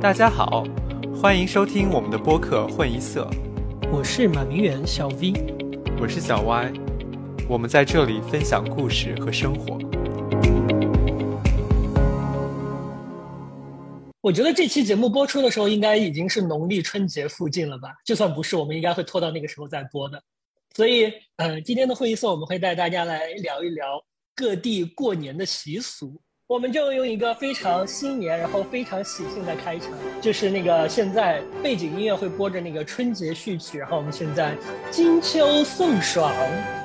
大家好，欢迎收听我们的播客《混一色》，我是马明远小 V，我是小 Y，我们在这里分享故事和生活。我觉得这期节目播出的时候，应该已经是农历春节附近了吧？就算不是，我们应该会拖到那个时候再播的。所以，呃，今天的会议室我们会带大家来聊一聊各地过年的习俗。我们就用一个非常新年，然后非常喜庆的开场，就是那个现在背景音乐会播着那个春节序曲，然后我们现在金秋送爽。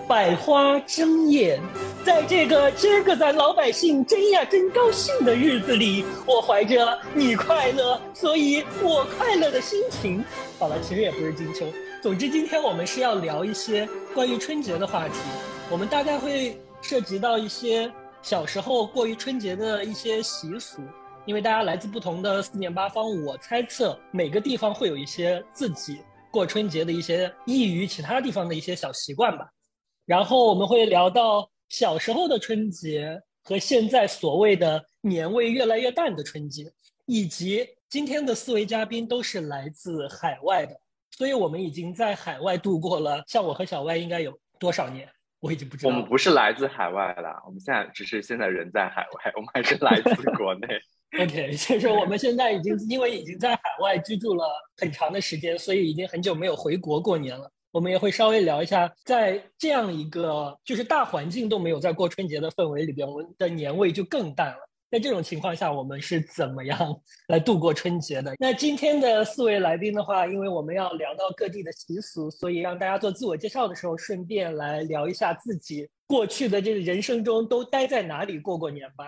百花争艳，在这个今儿个咱老百姓真呀真高兴的日子里，我怀着你快乐，所以我快乐的心情。好了，其实也不是金秋。总之，今天我们是要聊一些关于春节的话题。我们大概会涉及到一些小时候过于春节的一些习俗，因为大家来自不同的四面八方，我猜测每个地方会有一些自己过春节的一些异于其他地方的一些小习惯吧。然后我们会聊到小时候的春节和现在所谓的年味越来越淡的春节，以及今天的四位嘉宾都是来自海外的，所以我们已经在海外度过了。像我和小歪应该有多少年，我已经不知道。我们不是来自海外了，我们现在只是现在人在海外，我们还是来自国内。OK，就是我们现在已经因为已经在海外居住了很长的时间，所以已经很久没有回国过年了。我们也会稍微聊一下，在这样一个就是大环境都没有在过春节的氛围里边，我们的年味就更淡了。在这种情况下，我们是怎么样来度过春节的？那今天的四位来宾的话，因为我们要聊到各地的习俗，所以让大家做自我介绍的时候，顺便来聊一下自己过去的这个人生中都待在哪里过过年吧。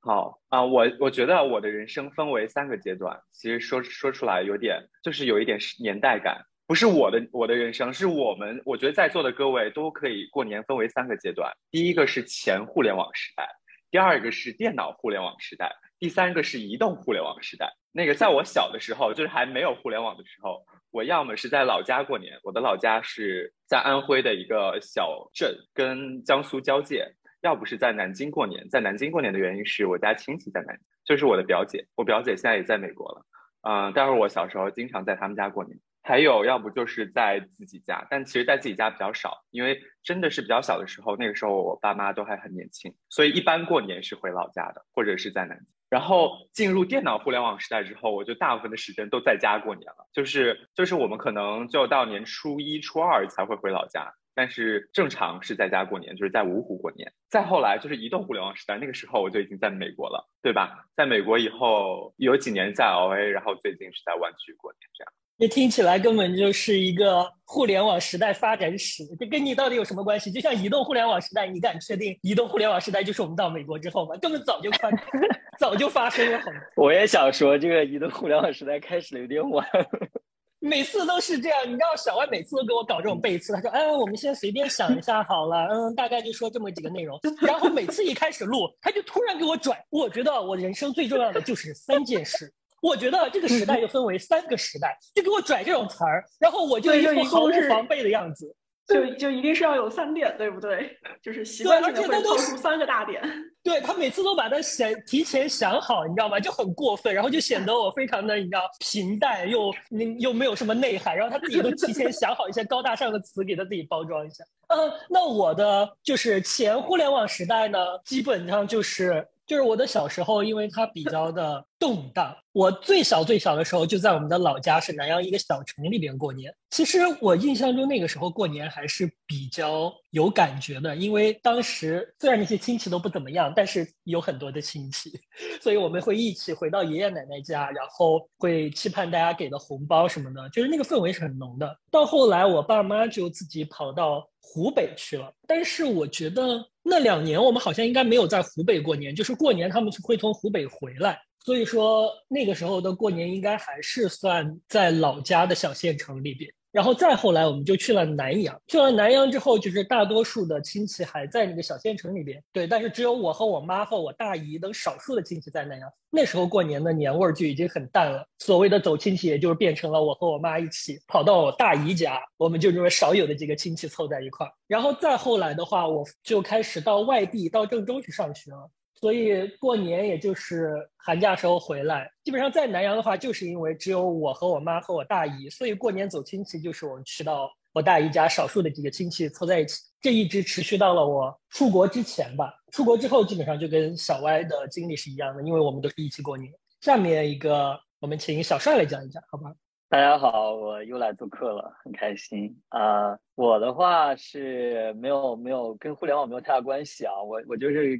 好啊，我我觉得我的人生分为三个阶段，其实说说出来有点就是有一点年代感。不是我的我的人生，是我们我觉得在座的各位都可以过年分为三个阶段。第一个是前互联网时代，第二个是电脑互联网时代，第三个是移动互联网时代。那个在我小的时候，就是还没有互联网的时候，我要么是在老家过年，我的老家是在安徽的一个小镇，跟江苏交界；要不是在南京过年，在南京过年的原因是我家亲戚在南京，就是我的表姐，我表姐现在也在美国了，嗯，但是我小时候经常在他们家过年。还有，要不就是在自己家，但其实，在自己家比较少，因为真的是比较小的时候，那个时候我爸妈都还很年轻，所以一般过年是回老家的，或者是在南京。然后进入电脑互联网时代之后，我就大部分的时间都在家过年了，就是就是我们可能就到年初一、初二才会回老家，但是正常是在家过年，就是在芜湖过年。再后来就是移动互联网时代，那个时候我就已经在美国了，对吧？在美国以后有几年在 LA，然后最近是在湾区过年，这样。这听起来根本就是一个互联网时代发展史，这跟你到底有什么关系？就像移动互联网时代，你敢确定移动互联网时代就是我们到美国之后吗？根本早就发，早就发生了。好吗？我也想说，这个移动互联网时代开始的有点晚。每次都是这样，你知道小歪每次都给我搞这种背刺，他说：“哎，我们先随便想一下好了，嗯，大概就说这么几个内容。”然后每次一开始录，他就突然给我转。我觉得我人生最重要的就是三件事。我觉得这个时代又分为三个时代，就给我拽这种词儿，然后我就一副毫无防备的样子，就就一定是要有三点，对不对？就是习惯性的会抛出三个大点。对他每次都把它想提前想好，你知道吗？就很过分，然后就显得我非常的你知道平淡又又没有什么内涵，然后他自己都提前想好一些高大上的词给他自己包装一下。嗯，那我的就是前互联网时代呢，基本上就是。就是我的小时候，因为它比较的动荡。我最小最小的时候，就在我们的老家，是南阳一个小城里边过年。其实我印象中那个时候过年还是比较有感觉的，因为当时虽然那些亲戚都不怎么样，但是有很多的亲戚，所以我们会一起回到爷爷奶奶家，然后会期盼大家给的红包什么的，就是那个氛围是很浓的。到后来，我爸妈就自己跑到湖北去了，但是我觉得。那两年我们好像应该没有在湖北过年，就是过年他们会从湖北回来，所以说那个时候的过年应该还是算在老家的小县城里边。然后再后来，我们就去了南阳。去了南阳之后，就是大多数的亲戚还在那个小县城里边。对，但是只有我和我妈和我大姨等少数的亲戚在南阳。那时候过年的年味儿就已经很淡了。所谓的走亲戚，也就是变成了我和我妈一起跑到我大姨家，我们就这么少有的几个亲戚凑在一块儿。然后再后来的话，我就开始到外地，到郑州去上学了。所以过年也就是寒假时候回来。基本上在南阳的话，就是因为只有我和我妈和我大姨，所以过年走亲戚就是我们去到我大姨家，少数的几个亲戚凑在一起。这一直持续到了我出国之前吧。出国之后，基本上就跟小歪的经历是一样的，因为我们都是一起过年。下面一个，我们请小帅来讲一讲，好吧？大家好，我又来做客了，很开心啊！我的话是没有没有跟互联网没有太大关系啊，我我就是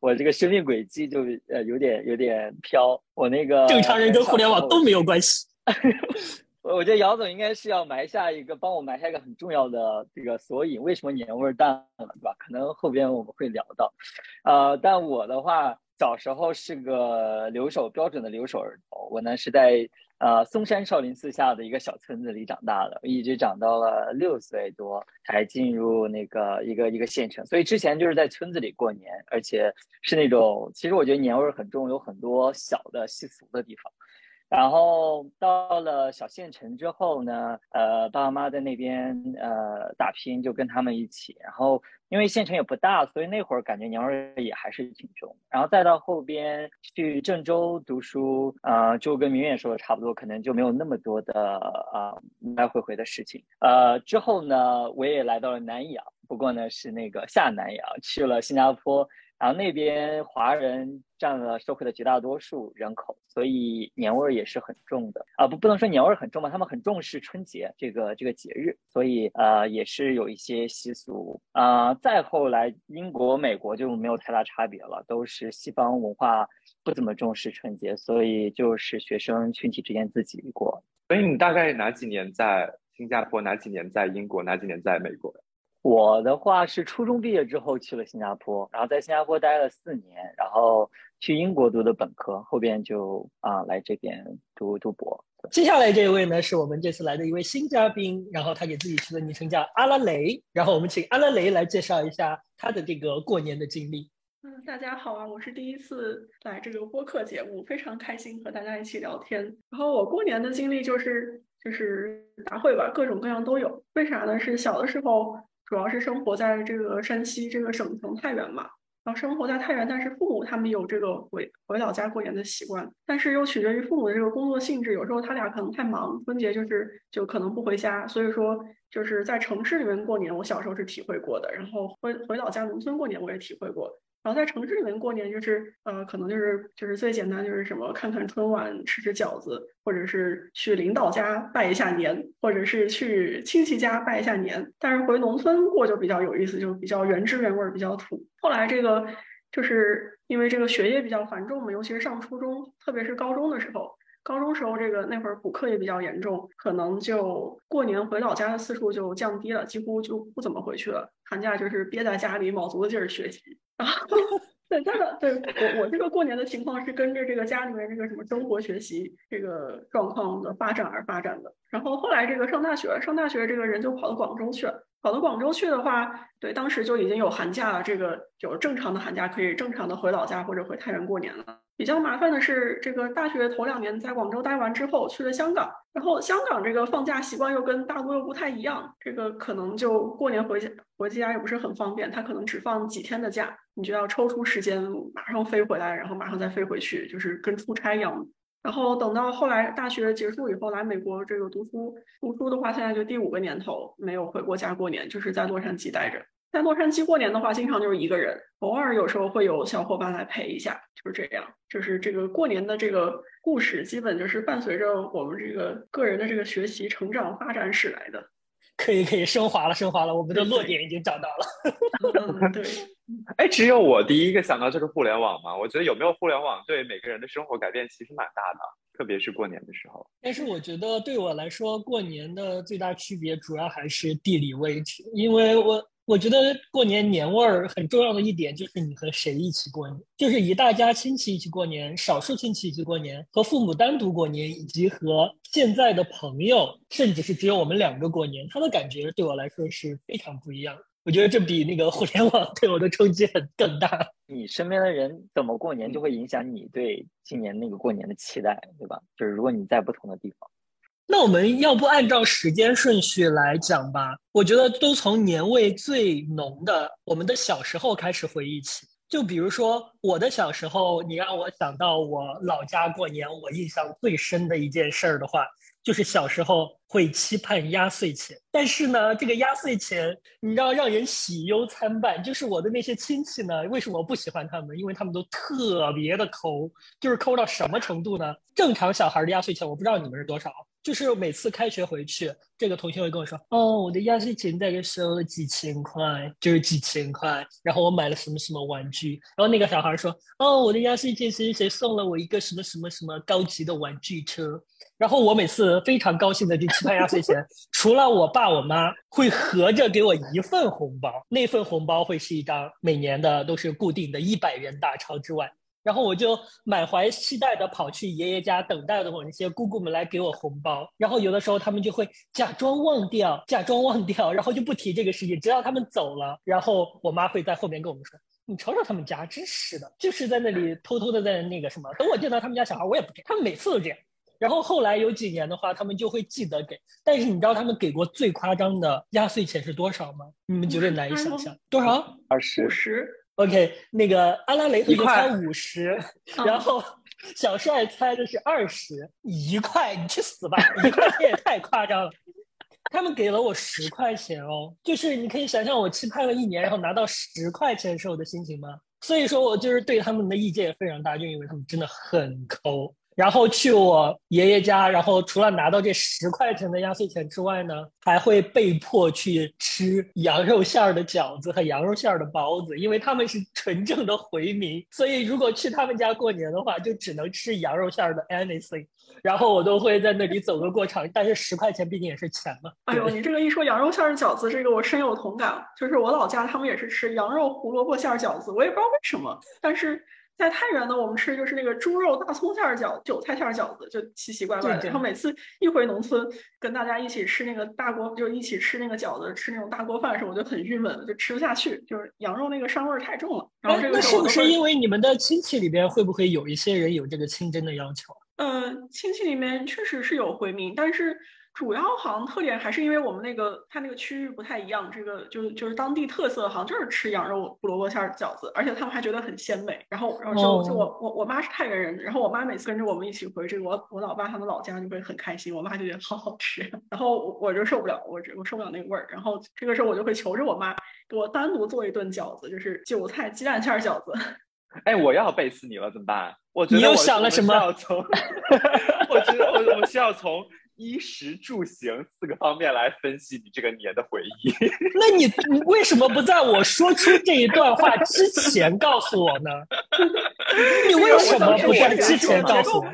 我这个生命轨迹就呃有点有点飘，我那个正常人跟互联网都没有关系。我我觉得姚总应该是要埋下一个帮我埋下一个很重要的这个索引，为什么年味淡了，对吧？可能后边我们会聊到，呃，但我的话小时候是个留守标准的留守儿童，我呢是在。呃，嵩山少林寺下的一个小村子里长大的，一直长到了六岁多才进入那个一个一个县城，所以之前就是在村子里过年，而且是那种其实我觉得年味很重，有很多小的习俗的地方。然后到了小县城之后呢，呃，爸爸妈妈在那边呃打拼，就跟他们一起。然后因为县城也不大，所以那会儿感觉娘味也还是挺重。然后再到后边去郑州读书，呃，就跟明远说的差不多，可能就没有那么多的啊来来回回的事情。呃，之后呢，我也来到了南洋，不过呢是那个下南洋，去了新加坡。然后那边华人占了社会的绝大多数人口，所以年味儿也是很重的啊，不不能说年味儿很重吧，他们很重视春节这个这个节日，所以呃也是有一些习俗啊。再后来英国、美国就没有太大差别了，都是西方文化不怎么重视春节，所以就是学生群体之间自己过。所以你大概哪几年在新加坡，哪几年在英国，哪几年在美国？我的话是初中毕业之后去了新加坡，然后在新加坡待了四年，然后去英国读的本科，后边就啊来这边读读博。接下来这位呢是我们这次来的一位新嘉宾，然后他给自己取的昵称叫阿拉雷，然后我们请阿拉雷来介绍一下他的这个过年的经历。嗯，大家好啊，我是第一次来这个播客节目，非常开心和大家一起聊天。然后我过年的经历就是就是大会吧，各种各样都有。为啥呢？是小的时候。主要是生活在这个山西这个省城太原嘛，然后生活在太原，但是父母他们有这个回回老家过年的习惯，但是又取决于父母的这个工作性质，有时候他俩可能太忙，春节就是就可能不回家，所以说就是在城市里面过年，我小时候是体会过的，然后回回老家农村过年我也体会过。然后在城市里面过年，就是呃，可能就是就是最简单，就是什么看看春晚，吃吃饺子，或者是去领导家拜一下年，或者是去亲戚家拜一下年。但是回农村过就比较有意思，就比较原汁原味，比较土。后来这个就是因为这个学业比较繁重嘛，尤其是上初中，特别是高中的时候。高中时候，这个那会儿补课也比较严重，可能就过年回老家的次数就降低了，几乎就不怎么回去了。寒假就是憋在家里，卯足了劲儿学习。对，真的，对我我这个过年的情况是跟着这个家里面这个什么生活学习这个状况的发展而发展的。然后后来这个上大学，上大学这个人就跑到广州去了。跑到广州去的话，对，当时就已经有寒假了，这个有正常的寒假可以正常的回老家或者回太原过年了。比较麻烦的是，这个大学头两年在广州待完之后去了香港，然后香港这个放假习惯又跟大陆又不太一样，这个可能就过年回家回家也不是很方便，他可能只放几天的假，你就要抽出时间马上飞回来，然后马上再飞回去，就是跟出差一样。然后等到后来大学结束以后来美国这个读书，读书的话现在就第五个年头没有回过家过年，就是在洛杉矶待着。在洛杉矶过年的话，经常就是一个人，偶尔有时候会有小伙伴来陪一下，就是这样。就是这个过年的这个故事，基本就是伴随着我们这个个人的这个学习、成长、发展史来的。可以，可以升华了，升华了，我们的落点已经找到了。对，哎，只有我第一个想到就是互联网嘛？我觉得有没有互联网对每个人的生活改变其实蛮大的，特别是过年的时候。但是我觉得对我来说，过年的最大区别主要还是地理位置，因为我。我觉得过年年味儿很重要的一点就是你和谁一起过年，就是一大家亲戚一起过年，少数亲戚一起过年，和父母单独过年，以及和现在的朋友，甚至是只有我们两个过年，他的感觉对我来说是非常不一样。我觉得这比那个互联网对我的冲击很更大。你身边的人怎么过年，就会影响你对今年那个过年的期待，对吧？就是如果你在不同的地方。那我们要不按照时间顺序来讲吧？我觉得都从年味最浓的我们的小时候开始回忆起。就比如说我的小时候，你让我想到我老家过年，我印象最深的一件事儿的话，就是小时候会期盼压岁钱。但是呢，这个压岁钱，你知道让人喜忧参半。就是我的那些亲戚呢，为什么我不喜欢他们？因为他们都特别的抠，就是抠到什么程度呢？正常小孩的压岁钱，我不知道你们是多少。就是每次开学回去，这个同学会跟我说：“哦，我的压岁钱大概收了几千块，就是几千块。然后我买了什么什么玩具。然后那个小孩说：哦，我的压岁钱谁谁谁送了我一个什么什么什么高级的玩具车。然后我每次非常高兴的去期盼压岁钱，除了我爸我妈会合着给我一份红包，那份红包会是一张每年的都是固定的一百元大钞之外。”然后我就满怀期待的跑去爷爷家，等待着我那些姑姑们来给我红包。然后有的时候他们就会假装忘掉，假装忘掉，然后就不提这个事情，直到他们走了。然后我妈会在后面跟我们说：“你瞅瞅他们家，真是的，就是在那里偷偷的在那个什么。等我见到他们家小孩，我也不给。他们每次都这样。然后后来有几年的话，他们就会记得给。但是你知道他们给过最夸张的压岁钱是多少吗？你们绝对难以想象。多少？二十。五十。OK，那个阿拉雷同学猜五十，然后小帅猜的是二十一块，你去死吧！一块钱也太夸张了。他们给了我十块钱哦，就是你可以想象我期盼了一年，然后拿到十块钱时候的心情吗？所以说我就是对他们的意见也非常大，就因为他们真的很抠。然后去我爷爷家，然后除了拿到这十块钱的压岁钱之外呢，还会被迫去吃羊肉馅儿的饺子和羊肉馅儿的包子，因为他们是纯正的回民，所以如果去他们家过年的话，就只能吃羊肉馅儿的 anything。然后我都会在那里走个过场，但是十块钱毕竟也是钱嘛。哎呦，你这个一说羊肉馅儿的饺子，这个我深有同感，就是我老家他们也是吃羊肉胡萝卜馅儿饺子，我也不知道为什么，但是。在太原呢，我们吃就是那个猪肉大葱馅儿饺、韭菜馅儿饺子，就奇奇怪怪的。然后每次一回农村，跟大家一起吃那个大锅，就一起吃那个饺子，吃那种大锅饭的时候，我就很郁闷，就吃不下去，就是羊肉那个膻味儿太重了。然后这个那是不是因为你们的亲戚里边会不会有一些人有这个清真的要求？嗯，亲戚里面确实是有回民，但是。主要好像特点还是因为我们那个它那个区域不太一样，这个就就是当地特色，好像就是吃羊肉胡萝卜馅饺子，而且他们还觉得很鲜美。然后，然后就就我我我妈是太原人，然后我妈每次跟着我们一起回这个我我老爸他们老家就会很开心，我妈就觉得好好吃，然后我我就受不了，我我受不了那个味儿。然后这个时候我就会求着我妈给我单独做一顿饺子，就是韭菜鸡蛋馅饺子。哎，我要背刺你了，怎么办？我你又想了什么？我觉得我我需要从。衣食住行四个方面来分析你这个年的回忆。那你你为什么不在我说出这一段话之前告诉我呢？你为什么不在之前告诉我？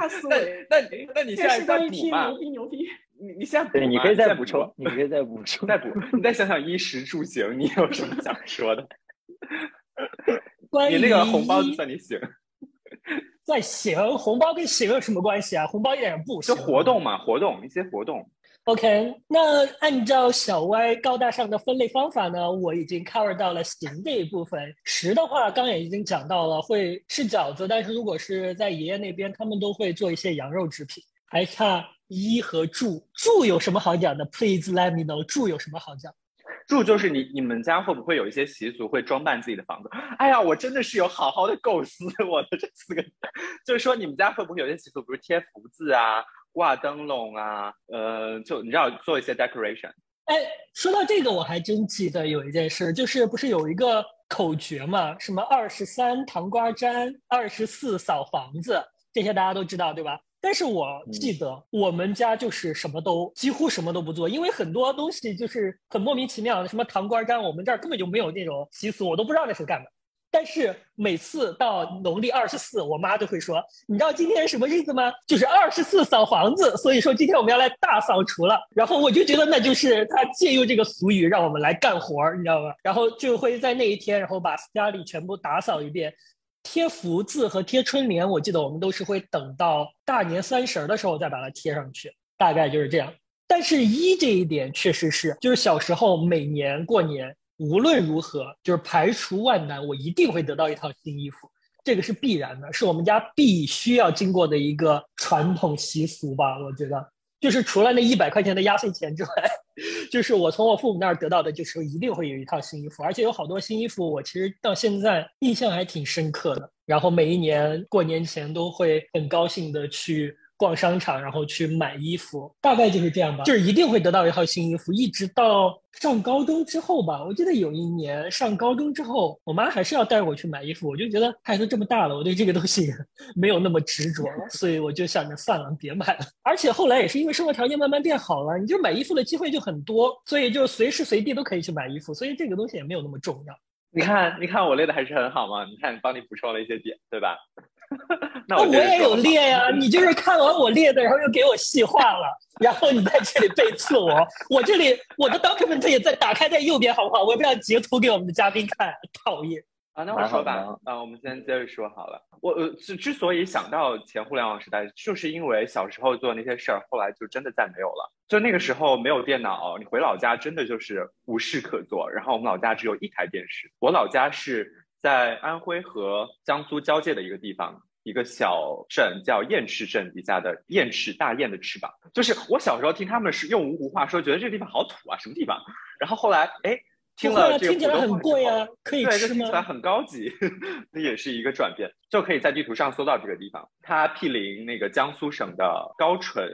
那那那你现在再补嘛？牛逼牛逼！你你现在对，你可以再补充，你可以再补充，再补。你再想想衣食住行，你有什么想说的？你那个红包算你行。在行红包跟行有什么关系啊？红包一点也不行。就活动嘛，活动一些活动。OK，那按照小歪高大上的分类方法呢，我已经 cover 到了行这一部分。食的话，刚也已经讲到了，会吃饺子，但是如果是在爷爷那边，他们都会做一些羊肉制品。还差一和住，住有什么好讲的？Please let me know，住有什么好讲？住就是你你们家会不会有一些习俗会装扮自己的房子？哎呀，我真的是有好好的构思我的这四个，就是说你们家会不会有些习俗，比如贴福字啊、挂灯笼啊，呃，就你知道做一些 decoration。哎，说到这个，我还真记得有一件事，就是不是有一个口诀嘛？什么二十三糖瓜粘，二十四扫房子，这些大家都知道对吧？但是我记得我们家就是什么都几乎什么都不做，因为很多东西就是很莫名其妙的，什么糖瓜粘，我们这儿根本就没有那种习俗，我都不知道那是干嘛。但是每次到农历二十四，我妈都会说：“你知道今天什么日子吗？就是二十四扫房子。”所以说今天我们要来大扫除了。然后我就觉得那就是他借用这个俗语让我们来干活儿，你知道吗？然后就会在那一天，然后把家里全部打扫一遍。贴福字和贴春联，我记得我们都是会等到大年三十的时候再把它贴上去，大概就是这样。但是一这一点确实是，就是小时候每年过年，无论如何，就是排除万难，我一定会得到一套新衣服，这个是必然的，是我们家必须要经过的一个传统习俗吧？我觉得。就是除了那一百块钱的压岁钱之外，就是我从我父母那儿得到的，就是一定会有一套新衣服，而且有好多新衣服，我其实到现在印象还挺深刻的。然后每一年过年前都会很高兴的去。逛商场，然后去买衣服，大概就是这样吧。就是一定会得到一套新衣服，一直到上高中之后吧。我记得有一年上高中之后，我妈还是要带我去买衣服。我就觉得孩子这么大了，我对这个东西 没有那么执着了，所以我就想着算了，别买了。而且后来也是因为生活条件慢慢变好了，你就买衣服的机会就很多，所以就随时随地都可以去买衣服。所以这个东西也没有那么重要。你看，你看我列的还是很好嘛？你看，帮你补充了一些点，对吧？那我也有列呀，你就是看完我列的，然后又给我细化了，然后你在这里背刺我。我这里我的 document 也在打开在右边，好不好？我也不要截图给我们的嘉宾看，讨厌。啊，那我说吧，啊，我们先接着说好了。我呃之之所以想到前互联网时代，就是因为小时候做那些事儿，后来就真的再没有了。就那个时候没有电脑，你回老家真的就是无事可做。然后我们老家只有一台电视。我老家是在安徽和江苏交界的一个地方，一个小镇叫雁翅镇底下的雁翅大雁的翅膀。就是我小时候听他们是用芜湖话说，觉得这个地方好土啊，什么地方？然后后来哎。听了这个，听起来很贵啊，可以吃吗？听起来很高级，那也是一个转变，就可以在地图上搜到这个地方。它毗邻那个江苏省的高淳，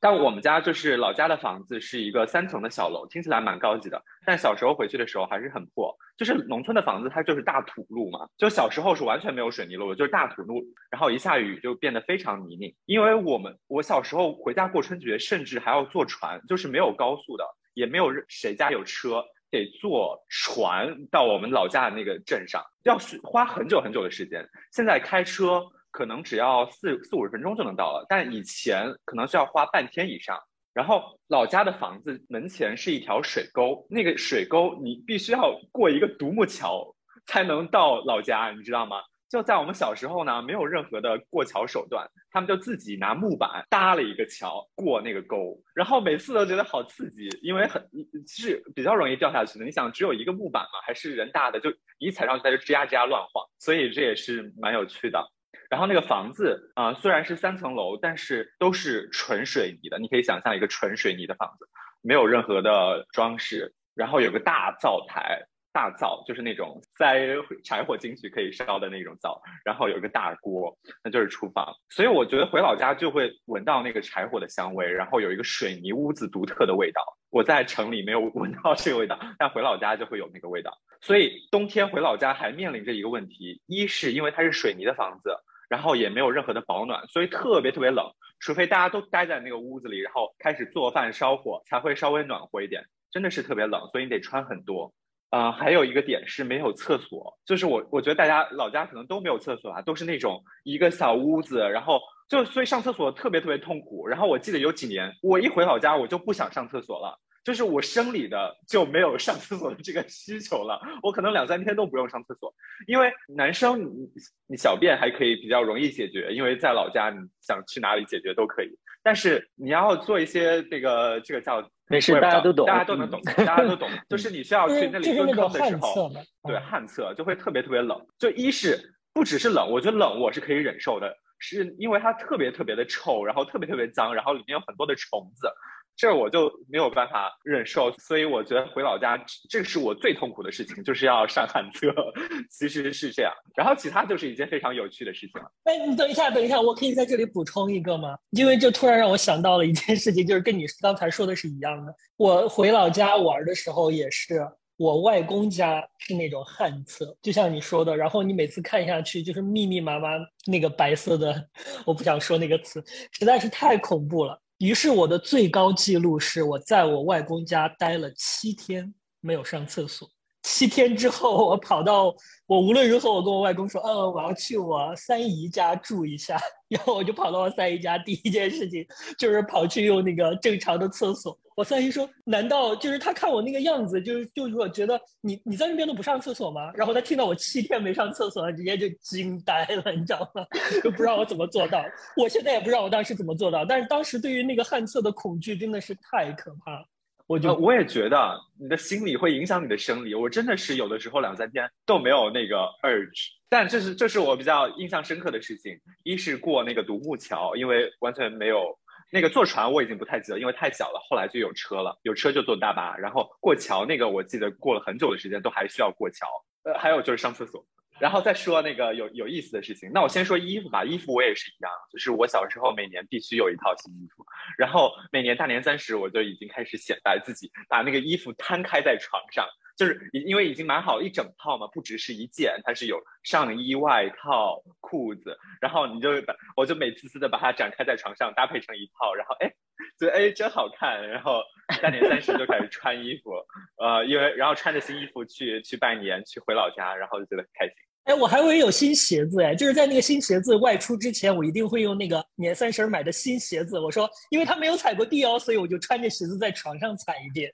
但我们家就是老家的房子是一个三层的小楼，听起来蛮高级的。但小时候回去的时候还是很破，就是农村的房子它就是大土路嘛，就小时候是完全没有水泥路的，就是大土路，然后一下雨就变得非常泥泞。因为我们我小时候回家过春节，甚至还要坐船，就是没有高速的，也没有谁家有车。得坐船到我们老家的那个镇上，要花很久很久的时间。现在开车可能只要四四五十分钟就能到了，但以前可能需要花半天以上。然后老家的房子门前是一条水沟，那个水沟你必须要过一个独木桥才能到老家，你知道吗？就在我们小时候呢，没有任何的过桥手段，他们就自己拿木板搭了一个桥过那个沟，然后每次都觉得好刺激，因为很是比较容易掉下去的。你想，只有一个木板嘛，还是人大的，就一踩上去它就吱呀吱呀乱晃，所以这也是蛮有趣的。然后那个房子啊，虽然是三层楼，但是都是纯水泥的，你可以想象一个纯水泥的房子，没有任何的装饰，然后有个大灶台。大灶就是那种塞柴火进去可以烧的那种灶，然后有一个大锅，那就是厨房。所以我觉得回老家就会闻到那个柴火的香味，然后有一个水泥屋子独特的味道。我在城里没有闻到这个味道，但回老家就会有那个味道。所以冬天回老家还面临着一个问题：一是因为它是水泥的房子，然后也没有任何的保暖，所以特别特别冷。除非大家都待在那个屋子里，然后开始做饭烧火，才会稍微暖和一点。真的是特别冷，所以你得穿很多。啊，还有一个点是没有厕所，就是我我觉得大家老家可能都没有厕所啊，都是那种一个小屋子，然后就所以上厕所特别特别痛苦。然后我记得有几年，我一回老家我就不想上厕所了，就是我生理的就没有上厕所的这个需求了，我可能两三天都不用上厕所，因为男生你你小便还可以比较容易解决，因为在老家你想去哪里解决都可以，但是你要做一些这个这个叫。没事，大家都懂，大家都能懂，大家都懂。就是你需要去那里蹲坑的时候，对旱厕就会特别特别冷。就一是不只是冷，我觉得冷我是可以忍受的，是因为它特别特别的臭，然后特别特别脏，然后里面有很多的虫子。这我就没有办法忍受，所以我觉得回老家，这是我最痛苦的事情，就是要上旱厕。其实是这样，然后其他就是一件非常有趣的事情了。哎，你等一下，等一下，我可以在这里补充一个吗？因为就突然让我想到了一件事情，就是跟你刚才说的是一样的。我回老家玩的时候，也是我外公家是那种旱厕，就像你说的，然后你每次看下去就是密密麻麻那个白色的，我不想说那个词，实在是太恐怖了。于是我的最高记录是我在我外公家待了七天没有上厕所。七天之后，我跑到我无论如何，我跟我外公说，嗯，我要去我三姨家住一下。然后我就跑到我三姨家，第一件事情就是跑去用那个正常的厕所。我三姨说，难道就是他看我那个样子，就是就是我觉得你你在那边都不上厕所吗？然后他听到我七天没上厕所，直接就惊呆了，你知道吗？就不知道我怎么做到。我现在也不知道我当时怎么做到，但是当时对于那个旱厕的恐惧真的是太可怕了。我就我也觉得你的心理会影响你的生理，我真的是有的时候两三天都没有那个 urge，但这是这是我比较印象深刻的事情。一是过那个独木桥，因为完全没有那个坐船我已经不太记得，因为太小了。后来就有车了，有车就坐大巴，然后过桥那个我记得过了很久的时间都还需要过桥。呃，还有就是上厕所。然后再说那个有有意思的事情，那我先说衣服吧。衣服我也是一样，就是我小时候每年必须有一套新衣服，然后每年大年三十我就已经开始显摆自己，把那个衣服摊开在床上，就是因为已经买好一整套嘛，不只是一件，它是有上衣、外套、裤子，然后你就把我就美滋滋的把它展开在床上，搭配成一套，然后哎，觉得哎真好看，然后大年三十就开始穿衣服，呃，因为然后穿着新衣服去去拜年，去回老家，然后就觉得很开心。哎，我还会有新鞋子哎，就是在那个新鞋子外出之前，我一定会用那个年三十买的新鞋子。我说，因为他没有踩过地哦，所以我就穿着鞋子在床上踩一遍。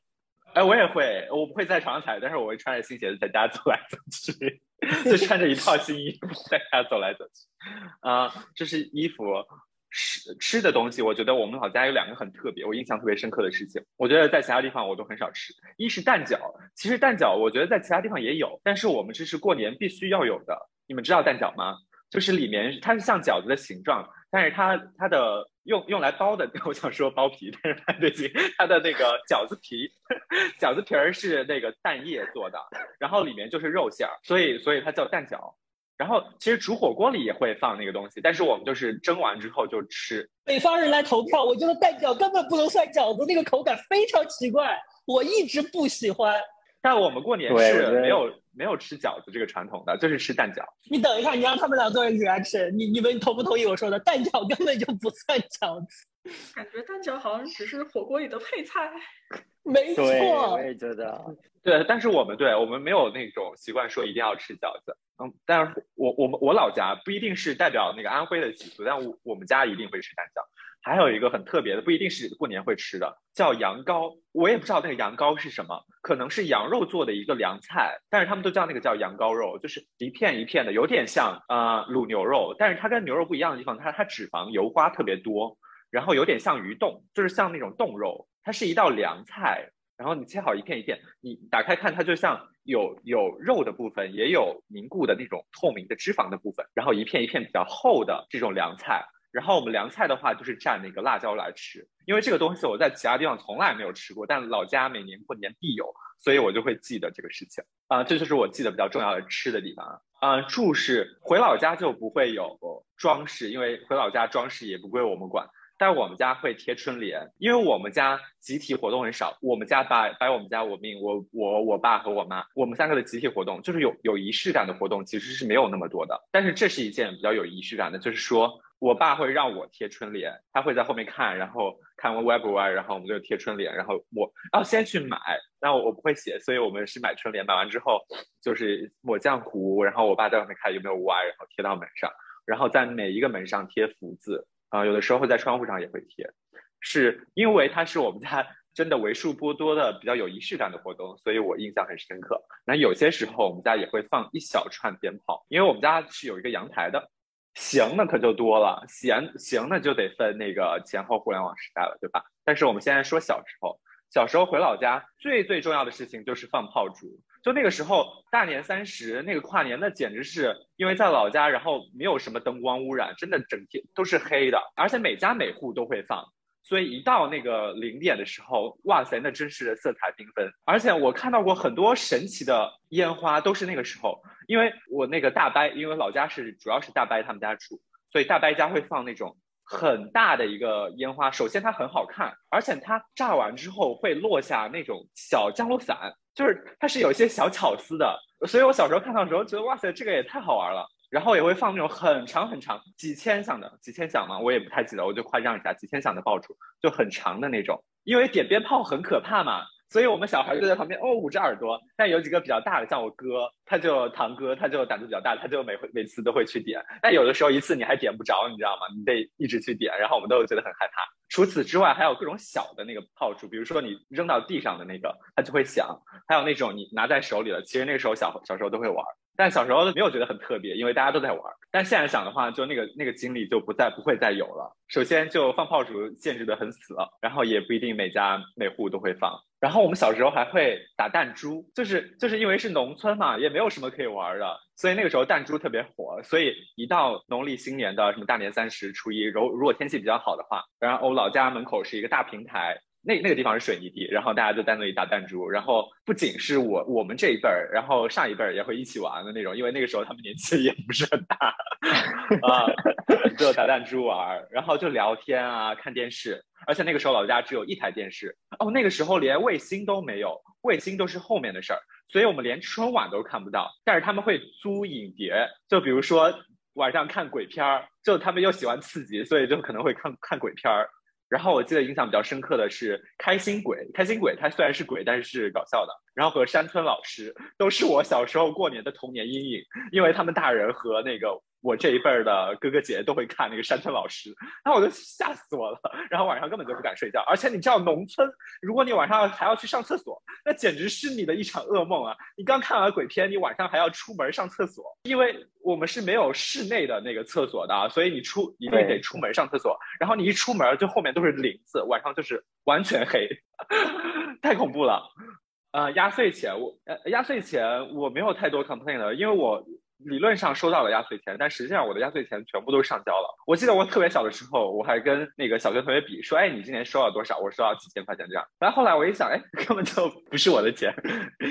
哎，我也会，我不会在床上踩，但是我会穿着新鞋子在家走来走去，就穿着一套新衣服在家走来走去。啊，这是衣服。吃吃的东西，我觉得我们老家有两个很特别，我印象特别深刻的事情。我觉得在其他地方我都很少吃。一是蛋饺，其实蛋饺我觉得在其他地方也有，但是我们这是过年必须要有的。你们知道蛋饺吗？就是里面它是像饺子的形状，但是它它的用用来包的，我想说包皮，但是不对，它的那个饺子皮，饺子皮儿是那个蛋液做的，然后里面就是肉馅儿，所以所以它叫蛋饺。然后其实煮火锅里也会放那个东西，但是我们就是蒸完之后就吃。北方人来投票，我觉得蛋饺根本不能算饺子，那个口感非常奇怪，我一直不喜欢。但我们过年是没有没有吃饺子这个传统的，就是吃蛋饺。你等一下，你让他们俩做人起来吃，你你们同不同意我说的？蛋饺根本就不算饺子。感觉蛋饺好像只是火锅里的配菜。没错，我也觉得。对，但是我们对我们没有那种习惯说一定要吃饺子。嗯，但是我我们我老家不一定是代表那个安徽的习俗，但我我们家一定会吃蛋饺。还有一个很特别的，不一定是过年会吃的，叫羊羔。我也不知道那个羊羔是什么，可能是羊肉做的一个凉菜，但是他们都叫那个叫羊羔肉，就是一片一片的，有点像啊卤牛肉，但是它跟牛肉不一样的地方，它它脂肪油花特别多，然后有点像鱼冻，就是像那种冻肉，它是一道凉菜。然后你切好一片一片，你打开看，它就像有有肉的部分，也有凝固的那种透明的脂肪的部分，然后一片一片比较厚的这种凉菜。然后我们凉菜的话，就是蘸那个辣椒来吃，因为这个东西我在其他地方从来没有吃过，但老家每年过年必有，所以我就会记得这个事情啊，这就是我记得比较重要的吃的地方啊。住是回老家就不会有装饰，因为回老家装饰也不归我们管。但我们家会贴春联，因为我们家集体活动很少。我们家摆摆我们家我命，我我我爸和我妈，我们三个的集体活动就是有有仪式感的活动，其实是没有那么多的。但是这是一件比较有仪式感的，就是说我爸会让我贴春联，他会在后面看，然后看我歪不歪，然后我们就贴春联，然后我要先去买，那我我不会写，所以我们是买春联，买完之后就是抹浆糊，然后我爸在外面看有没有歪，然后贴到门上，然后在每一个门上贴福字。啊，有的时候会在窗户上也会贴，是因为它是我们家 真的为数不多的比较有仪式感的活动，所以我印象很深刻。那有些时候我们家也会放一小串鞭炮，因为我们家是有一个阳台的。行，那可就多了，闲行那就得分那个前后互联网时代了，对吧？但是我们现在说小时候，小时候回老家最最重要的事情就是放炮竹。就那个时候，大年三十那个跨年，那简直是因为在老家，然后没有什么灯光污染，真的整天都是黑的，而且每家每户都会放，所以一到那个零点的时候，哇塞，那真是色彩缤纷。而且我看到过很多神奇的烟花，都是那个时候，因为我那个大伯，因为老家是主要是大伯他们家住，所以大伯家会放那种很大的一个烟花。首先它很好看，而且它炸完之后会落下那种小降落伞。就是它是有一些小巧思的，所以我小时候看到的时候觉得哇塞，这个也太好玩了。然后也会放那种很长很长几千响的，几千响嘛，我也不太记得，我就夸张一下，几千响的爆竹就很长的那种。因为点鞭炮很可怕嘛，所以我们小孩就在旁边哦捂着耳朵。但有几个比较大的，像我哥，他就堂哥，他就胆子比较大，他就每回每次都会去点。但有的时候一次你还点不着，你知道吗？你得一直去点，然后我们都觉得很害怕。除此之外，还有各种小的那个炮竹，比如说你扔到地上的那个，它就会响；还有那种你拿在手里的，其实那个时候小小时候都会玩，但小时候没有觉得很特别，因为大家都在玩。但现在想的话，就那个那个经历就不再不会再有了。首先就放炮竹限制的很死了，然后也不一定每家每户都会放。然后我们小时候还会打弹珠，就是就是因为是农村嘛，也没有什么可以玩的，所以那个时候弹珠特别火。所以一到农历新年的什么大年三十、初一，如如果天气比较好的话，然后我老家门口是一个大平台。那那个地方是水泥地，然后大家就在那里打弹珠，然后不仅是我我们这一辈儿，然后上一辈儿也会一起玩的那种，因为那个时候他们年纪也不是很大，啊，就打弹珠玩，然后就聊天啊，看电视，而且那个时候老家只有一台电视，哦，那个时候连卫星都没有，卫星都是后面的事儿，所以我们连春晚都看不到，但是他们会租影碟，就比如说晚上看鬼片儿，就他们又喜欢刺激，所以就可能会看看鬼片儿。然后我记得印象比较深刻的是《开心鬼》，《开心鬼》他虽然是鬼，但是是搞笑的。然后和山村老师都是我小时候过年的童年阴影，因为他们大人和那个。我这一辈儿的哥哥姐姐都会看那个山村老师，然后我就吓死我了，然后晚上根本就不敢睡觉。而且你知道，农村如果你晚上还要去上厕所，那简直是你的一场噩梦啊！你刚看完鬼片，你晚上还要出门上厕所，因为我们是没有室内的那个厕所的，所以你出一定得出门上厕所。然后你一出门，就后面都是林子，晚上就是完全黑，太恐怖了。呃，压岁钱我呃压岁钱我没有太多 complain 的，因为我。理论上收到了压岁钱，但实际上我的压岁钱全部都上交了。我记得我特别小的时候，我还跟那个小学同学比，说：“哎，你今年收了多少？”我收到几千块钱这样。然后来我一想，哎，根本就不是我的钱，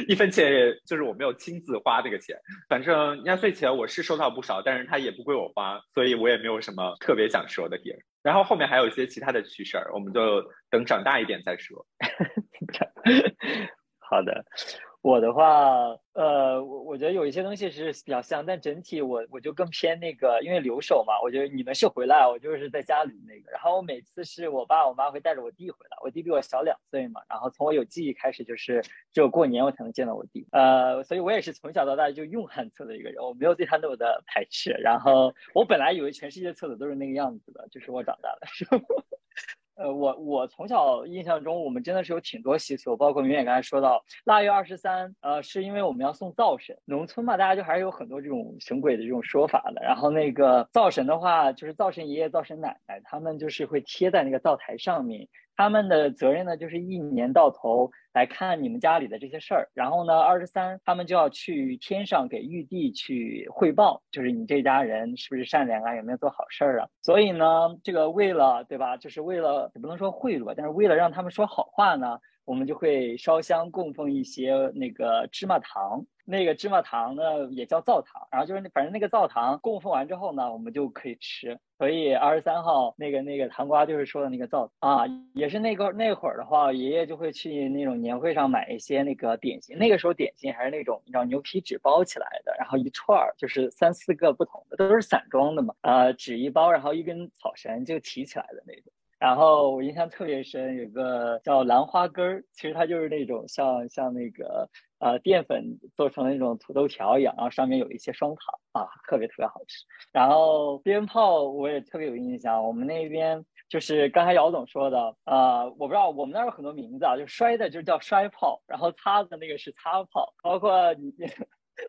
一分钱也就是我没有亲自花这个钱。反正压岁钱我是收到不少，但是它也不归我花，所以我也没有什么特别想说的点。然后后面还有一些其他的趣事儿，我们就等长大一点再说。好的。我的话，呃，我我觉得有一些东西是比较像，但整体我我就更偏那个，因为留守嘛，我觉得你们是回来，我就是在家里那个。然后我每次是我爸我妈会带着我弟回来，我弟比我小两岁嘛，然后从我有记忆开始，就是只有过年我才能见到我弟。呃，所以我也是从小到大就用汉厕的一个人，我没有对他那么的排斥。然后我本来以为全世界厕所都是那个样子的，就是我长大的时候。呃，我我从小印象中，我们真的是有挺多习俗，包括明远刚才说到腊月二十三，呃，是因为我们要送灶神。农村嘛，大家就还是有很多这种神鬼的这种说法的。然后那个灶神的话，就是灶神爷爷、灶神奶奶，他们就是会贴在那个灶台上面。他们的责任呢，就是一年到头来看你们家里的这些事儿，然后呢，二十三他们就要去天上给玉帝去汇报，就是你这家人是不是善良啊，有没有做好事儿啊？所以呢，这个为了对吧，就是为了也不能说贿赂，但是为了让他们说好话呢。我们就会烧香供奉一些那个芝麻糖，那个芝麻糖呢也叫灶糖，然后就是反正那个灶糖供奉完之后呢，我们就可以吃。所以二十三号那个那个糖瓜就是说的那个灶啊，也是那个那会儿的话，爷爷就会去那种年会上买一些那个点心，那个时候点心还是那种你知道牛皮纸包起来的，然后一串儿就是三四个不同的，都是散装的嘛，呃，纸一包，然后一根草绳就提起来的那种。然后我印象特别深，有个叫兰花根儿，其实它就是那种像像那个呃淀粉做成那种土豆条一样，然后上面有一些双糖啊，特别特别好吃。然后鞭炮我也特别有印象，我们那边就是刚才姚总说的，呃，我不知道我们那儿有很多名字啊，就摔的就叫摔炮，然后擦的那个是擦炮，包括你。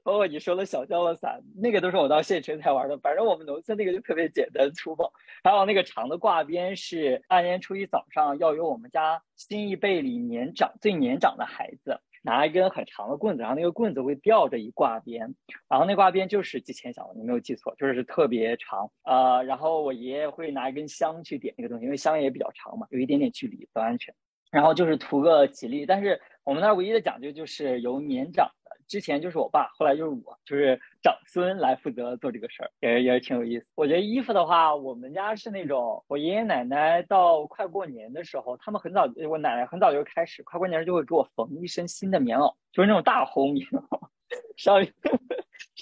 包括你说的小降落伞，那个都是我到县城才玩的。反正我们农村那个就特别简单粗暴。还有那个长的挂鞭，是大年初一早上要由我们家新一辈里年长最年长的孩子拿一根很长的棍子，然后那个棍子会吊着一挂鞭，然后那挂鞭就是几千响，你没有记错，就是特别长。呃，然后我爷爷会拿一根香去点那个东西，因为香也比较长嘛，有一点点距离不安全。然后就是图个吉利，但是我们那儿唯一的讲究就是由年长。之前就是我爸，后来就是我，就是长孙来负责做这个事儿，也也是挺有意思。我觉得衣服的话，我们家是那种，我爷爷奶奶到快过年的时候，他们很早，我奶奶很早就开始，快过年就会给我缝一身新的棉袄，就是那种大红棉袄，上面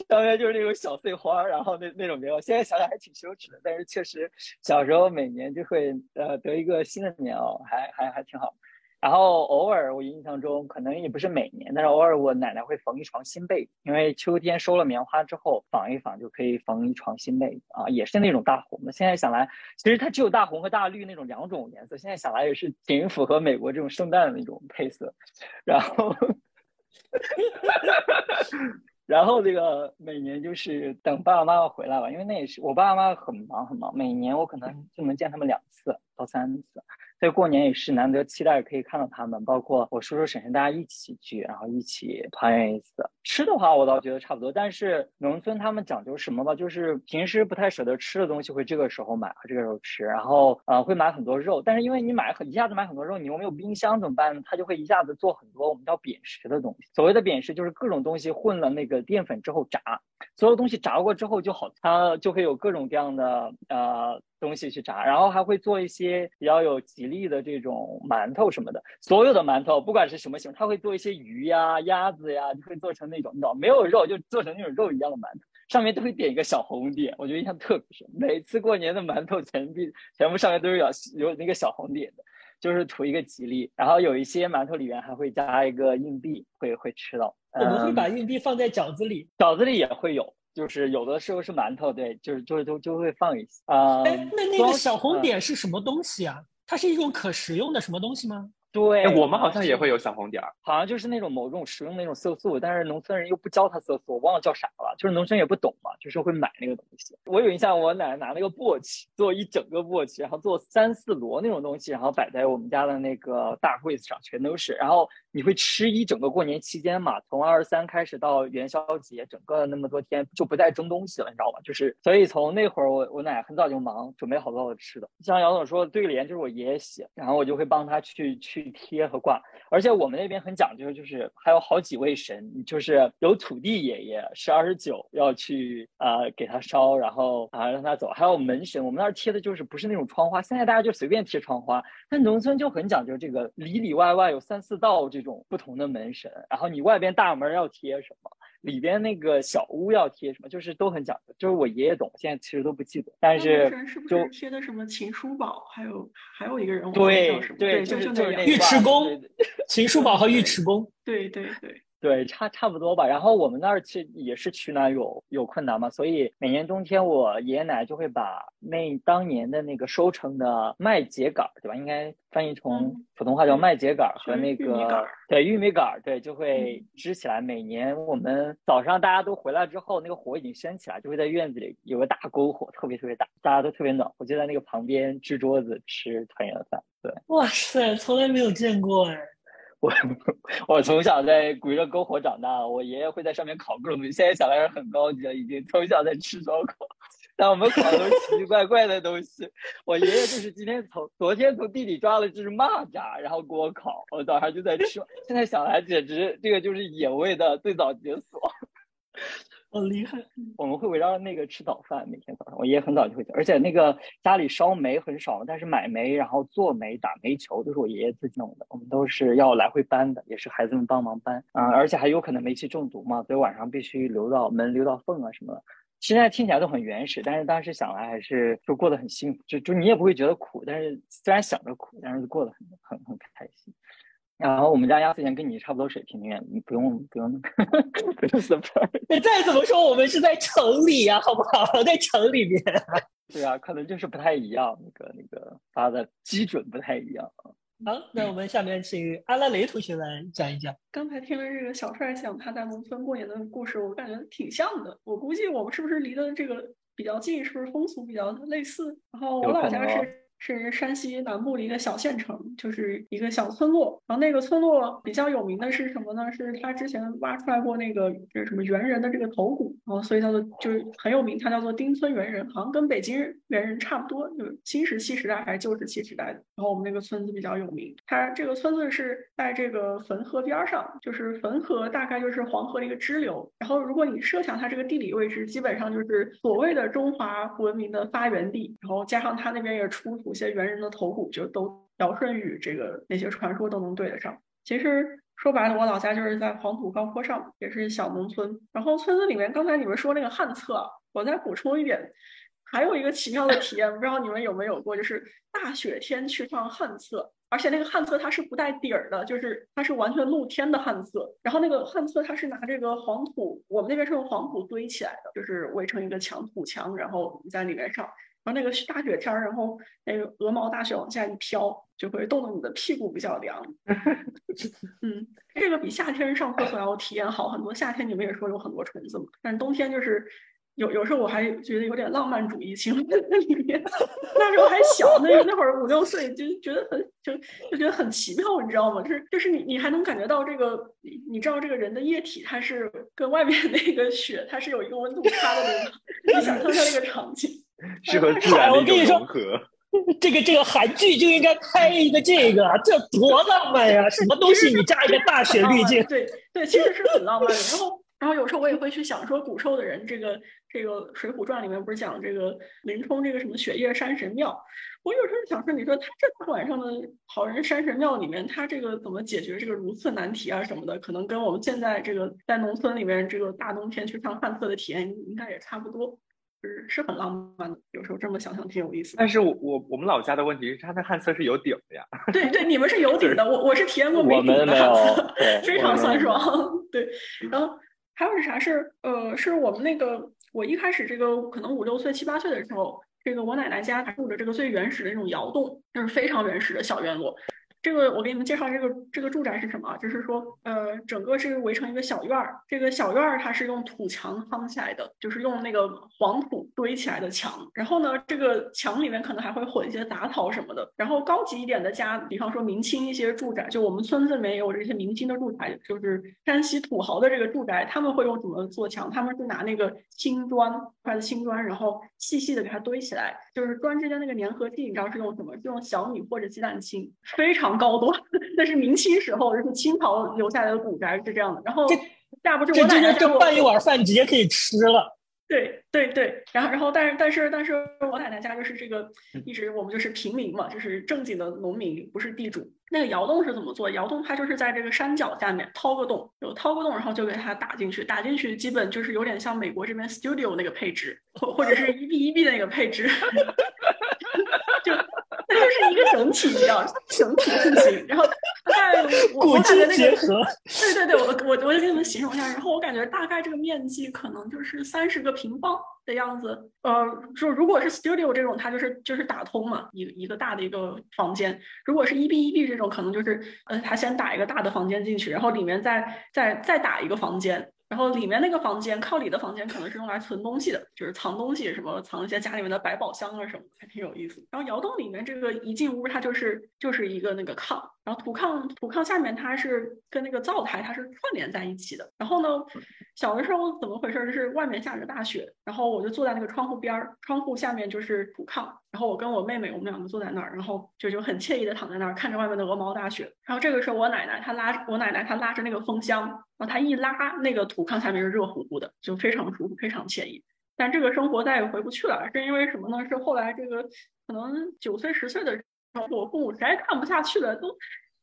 上面就是那种小碎花，然后那那种棉袄，现在想想还挺羞耻的，但是确实小时候每年就会呃得一个新的棉袄，还还还挺好。然后偶尔我印象中可能也不是每年，但是偶尔我奶奶会缝一床新被，因为秋天收了棉花之后纺一纺就可以缝一床新被啊，也是那种大红的。现在想来，其实它只有大红和大绿那种两种颜色，现在想来也是挺符合美国这种圣诞的那种配色。然后，然后这个每年就是等爸爸妈妈回来吧，因为那也是我爸爸妈妈很忙很忙，每年我可能就能见他们两次到三次。所以过年也是难得期待可以看到他们，包括我叔叔婶婶大家一起去，然后一起团圆一次。吃的话，我倒觉得差不多，但是农村他们讲究什么吧，就是平时不太舍得吃的东西会这个时候买和这个时候吃，然后呃会买很多肉，但是因为你买很一下子买很多肉，你又没有冰箱怎么办呢？他就会一下子做很多我们叫扁食的东西。所谓的扁食就是各种东西混了那个淀粉之后炸，所有东西炸过之后就好，它就会有各种各样的呃。东西去炸，然后还会做一些比较有吉利的这种馒头什么的。所有的馒头不管是什么形，他会做一些鱼呀、鸭子呀，就会做成那种你知道没有肉就做成那种肉一样的馒头，上面都会点一个小红点。我觉得印象特别深，每次过年的馒头全部全部上面都是有有那个小红点的，就是图一个吉利。然后有一些馒头里面还会加一个硬币，会会吃到。我们会把硬币放在饺子里，饺子里也会有。就是有的时候是馒头，对，就是就就就会放一些啊。哎，那那个小红点是什么东西啊？它是一种可食用的什么东西吗？对，我们好像也会有小红点儿，好像就是那种某种食用那种色素，但是农村人又不教他色素，我忘了叫啥了，就是农村也不懂嘛，就是会买那个东西。我有印象，我奶奶拿那个簸箕做一整个簸箕，然后做三四摞那种东西，然后摆在我们家的那个大柜子上，全都是。然后你会吃一整个过年期间嘛，从二十三开始到元宵节，整个那么多天就不再蒸东西了，你知道吧？就是所以从那会儿，我我奶奶很早就忙，准备好多好吃的。像姚总说，对联就是我爷爷写，然后我就会帮他去去贴和挂。而且我们那边很讲究，就是还有好几位神，就是有土地爷爷是二十九要去啊给他烧，然后啊让他走，还有门神。我们那儿贴的就是不是那种窗花，现在大家就随便贴窗花，但农村就很讲究这个里里外外有三四道这种不同的门神，然后你外边大门要贴什么。里边那个小屋要贴什么，就是都很讲究。就是我爷爷懂，现在其实都不记得。但是就贴的什么秦叔宝，还有还有一个人物对对，就就那个尉迟恭，秦叔宝和尉迟恭。对对对。对，差差不多吧。然后我们那儿其实也是取暖有有困难嘛，所以每年冬天我爷爷奶奶就会把那当年的那个收成的麦秸秆儿，对吧？应该翻译成普通话叫麦秸秆儿和那个对玉米杆，对，就会支起来。每年我们早上大家都回来之后，那个火已经升起来，就会在院子里有个大篝火，特别特别大，大家都特别暖和，就在那个旁边支桌子吃团圆饭。对，哇塞，从来没有见过哎。我我从小在围着篝火长大，我爷爷会在上面烤各种东西。现在想来是很高级了，已经从小在吃烧烤，但我们烤的都是奇奇怪怪的东西。我爷爷就是今天从昨天从地里抓了只蚂蚱，然后给我烤，我早上就在吃。现在想来简直这个就是野味的最早解锁。好厉害！我们会围绕那个吃早饭，每天早上我爷爷很早就会而且那个家里烧煤很少，但是买煤然后做煤打煤球都是我爷爷自己弄的，我们都是要来回搬的，也是孩子们帮忙搬啊，而且还有可能煤气中毒嘛，所以晚上必须留到门留到缝啊什么的。现在听起来都很原始，但是当时想来还是就过得很幸福，就就你也不会觉得苦，但是虽然想着苦，但是过得很很很开心。然后我们家压岁钱跟你差不多水平，你不用不用 不用 surprise。你再怎么说，我们是在城里呀，好不好？在城里面。对啊，可能就是不太一样，那个那个发的基准不太一样。好，那我们下面请阿拉蕾同学来讲一讲。刚才听了这个小帅讲他在农村过年的故事，我感觉挺像的。我估计我们是不是离的这个比较近？是不是风俗比较类似？然后我老家是。是山西南部的一个小县城，就是一个小村落。然后那个村落比较有名的是什么呢？是他之前挖出来过那个就是什么猿人的这个头骨，然后所以叫做就是很有名，它叫做丁村猿人，好像跟北京猿人差不多，就是新石器时代还是旧石器时代的。然后我们那个村子比较有名，它这个村子是在这个汾河边上，就是汾河大概就是黄河的一个支流。然后如果你设想它这个地理位置，基本上就是所谓的中华文明的发源地。然后加上它那边也出土。一些猿人的头骨就都尧舜禹这个那些传说都能对得上。其实说白了，我老家就是在黄土高坡上，也是小农村。然后村子里面，刚才你们说那个旱厕，我再补充一点，还有一个奇妙的体验，不知道你们有没有过，就是大雪天去上旱厕，而且那个旱厕它是不带底儿的，就是它是完全露天的旱厕。然后那个旱厕它是拿这个黄土，我们那边是用黄土堆起来的，就是围成一个墙土墙，然后在里面上。然后那个大雪天儿，然后那个鹅毛大雪往下一飘，就会冻得你的屁股比较凉。嗯，这个比夏天上厕所要体验好很多。夏天你们也说有很多虫子嘛，但冬天就是有有时候我还觉得有点浪漫主义情怀在里面。那时候还小，那那会儿五六岁，就觉得很就就觉得很奇妙，你知道吗？就是就是你你还能感觉到这个，你你知道这个人的液体它是跟外面那个雪它是有一个温度差的，对吧？你想象一下那个场景，是和自然的一种融合。这个这个韩剧就应该拍一个这个，这多浪漫呀！什么东西你加一个大雪滤镜？对对，其实是很浪漫的。然后然后有时候我也会去想说，古时候的人，这个这个《水浒传》里面不是讲这个林冲这个什么雪夜山神庙？我有时候想说，你说他这大晚上的好人山神庙里面，他这个怎么解决这个如厕难题啊什么的？可能跟我们现在这个在农村里面这个大冬天去上旱厕的体验应该也差不多。是是很浪漫的，有时候这么想想挺有意思。但是我我我们老家的问题是，它的旱厕是有顶的呀。对对，你们是有 顶的，我我是体验过没顶的旱厕，非常酸爽。对，然后还有是啥？是呃，是我们那个我一开始这个可能五六岁七八岁的时候，这个我奶奶家住着这个最原始的那种窑洞，就是非常原始的小院落。这个我给你们介绍这个这个住宅是什么？就是说，呃，整个是围成一个小院儿。这个小院儿它是用土墙夯起来的，就是用那个黄土堆起来的墙。然后呢，这个墙里面可能还会混一些杂草什么的。然后高级一点的家，比方说明清一些住宅，就我们村子里面也有这些明清的住宅，就是山西土豪的这个住宅，他们会用怎么做墙？他们是拿那个青砖块的青砖，然后细细的给它堆起来，就是砖之间那个粘合剂，你知道是用什么？是用小米或者鸡蛋清，非常。高度，那是明清时候，就是清朝留下来的古宅是这样的。然后，下不是我奶奶就拌一碗饭直接可以吃了。对对对，然后然后，但是但是但是我奶奶家就是这个，一直我们就是平民嘛，就是正经的农民，不是地主。那个窑洞是怎么做？窑洞它就是在这个山脚下面掏个洞，有掏个洞，然后就给它打进去，打进去基本就是有点像美国这边 studio 那个配置，或或者是一 B 一 B 的那个配置，就。是一个整体，你知道，整体户型。然后大概我 我感觉那个，对对对，我我我就给你们形容一下。然后我感觉大概这个面积可能就是三十个平方的样子。呃，就如果是 studio 这种，它就是就是打通嘛，一一个大的一个房间。如果是 eb eb 这种，可能就是呃，他先打一个大的房间进去，然后里面再再再打一个房间。然后里面那个房间，靠里的房间可能是用来存东西的，就是藏东西，什么藏一些家里面的百宝箱啊什么，还挺有意思。然后窑洞里面这个一进屋，它就是就是一个那个炕。然后土炕，土炕下面它是跟那个灶台它是串联在一起的。然后呢，小的时候怎么回事？就是外面下着大雪，然后我就坐在那个窗户边儿，窗户下面就是土炕，然后我跟我妹妹，我们两个坐在那儿，然后就就很惬意的躺在那儿，看着外面的鹅毛大雪。然后这个时候我奶奶她拉我奶奶她拉着那个风箱，然后她一拉，那个土炕下面是热乎乎的，就非常舒服，非常惬意。但这个生活再也回不去了，是因为什么呢？是后来这个可能九岁十岁的。然后我父母实在看不下去了，都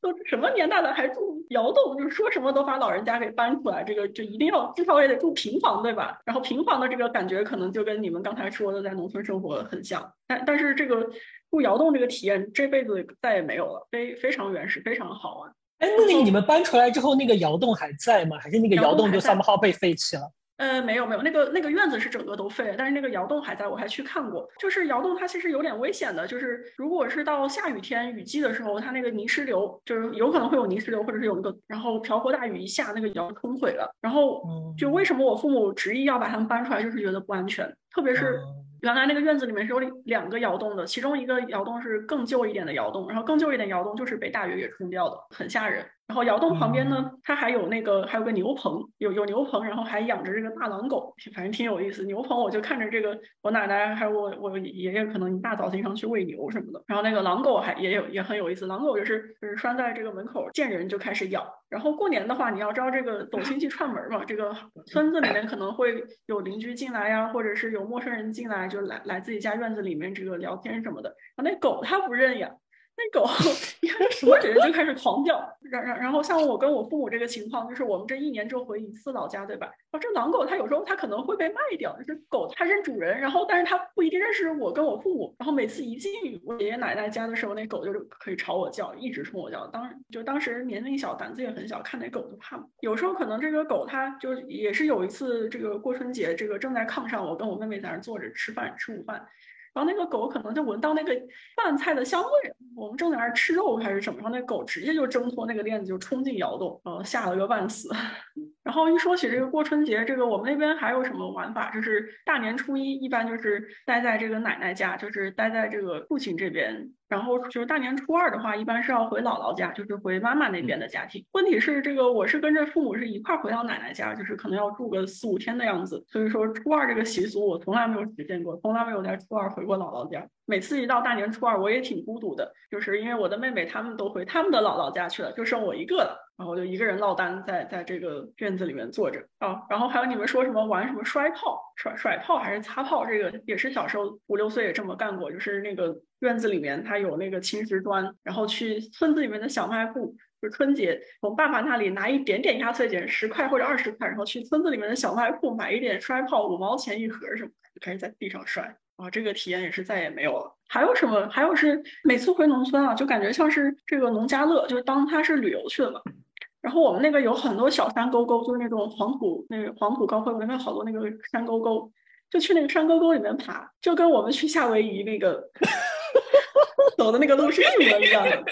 都什么年代了还住窑洞，就是说什么都把老人家给搬出来，这个就一定要至少也得住平房，对吧？然后平房的这个感觉可能就跟你们刚才说的在农村生活很像，但但是这个住窑洞这个体验这辈子再也没有了，非非常原始，非常好玩。哎，那个你们搬出来之后，那个窑洞还在吗？还是那个窑洞就 somehow 被废弃了？呃，没有没有，那个那个院子是整个都废了，但是那个窑洞还在，我还去看过。就是窑洞它其实有点危险的，就是如果是到下雨天雨季的时候，它那个泥石流就是有可能会有泥石流，或者是有那个，然后瓢泼大雨一下，那个窑冲毁了。然后就为什么我父母执意要把他们搬出来，就是觉得不安全，特别是原来那个院子里面是有两个窑洞的，其中一个窑洞是更旧一点的窑洞，然后更旧一点窑洞就是被大雨给冲掉的，很吓人。然后窑洞旁边呢，它还有那个还有个牛棚，有有牛棚，然后还养着这个大狼狗，反正挺有意思。牛棚我就看着这个，我奶奶还有我我爷爷可能一大早经常去喂牛什么的。然后那个狼狗还也有也很有意思，狼狗就是就是拴在这个门口，见人就开始咬。然后过年的话，你要知道这个走亲戚串门嘛，这个 村子里面可能会有邻居进来呀，或者是有陌生人进来，就来来自己家院子里面这个聊天什么的。啊，那狗它不认呀。那狗 一看什么人就开始狂叫，然然然后像我跟我父母这个情况，就是我们这一年就回一次老家，对吧？啊，这狼狗它有时候它可能会被卖掉，就是狗它认主人，然后但是它不一定认识我跟我父母，然后每次一进我爷爷奶奶家的时候，那狗就是可以朝我叫，一直冲我叫。当就当时年龄小，胆子也很小，看那狗就怕。有时候可能这个狗它就也是有一次这个过春节，这个正在炕上，我跟我妹妹在那坐着吃饭吃午饭。然后那个狗可能就闻到那个饭菜的香味，我们正在那儿吃肉还是什么，然后那狗直接就挣脱那个链子就冲进窑洞，呃，吓了个半死。然后一说起这个过春节，这个我们那边还有什么玩法？就是大年初一一般就是待在这个奶奶家，就是待在这个父亲这边。然后就是大年初二的话，一般是要回姥姥家，就是回妈妈那边的家庭。问题是这个我是跟着父母是一块回到奶奶家，就是可能要住个四五天的样子。所以说初二这个习俗我从来没有实现过，从来没有在初二回过姥姥家。每次一到大年初二，我也挺孤独的，就是因为我的妹妹她们都回他们的姥姥家去了，就剩我一个了。然后就一个人落单在在这个院子里面坐着啊。然后还有你们说什么玩什么摔炮、甩甩炮还是擦炮，这个也是小时候五六岁也这么干过，就是那个。院子里面它有那个青石砖，然后去村子里面的小卖部，就春节从爸爸那里拿一点点压岁钱，十块或者二十块，然后去村子里面的小卖部买一点摔炮，五毛钱一盒什么的，就开始在地上摔。啊，这个体验也是再也没有了。还有什么？还有是每次回农村啊，就感觉像是这个农家乐，就是当他是旅游去了嘛。然后我们那个有很多小山沟沟，就是那种黄土，那个黄土高坡，里面好多那个山沟沟，就去那个山沟沟里面爬，就跟我们去夏威夷那个。走的那个路是一模一样的，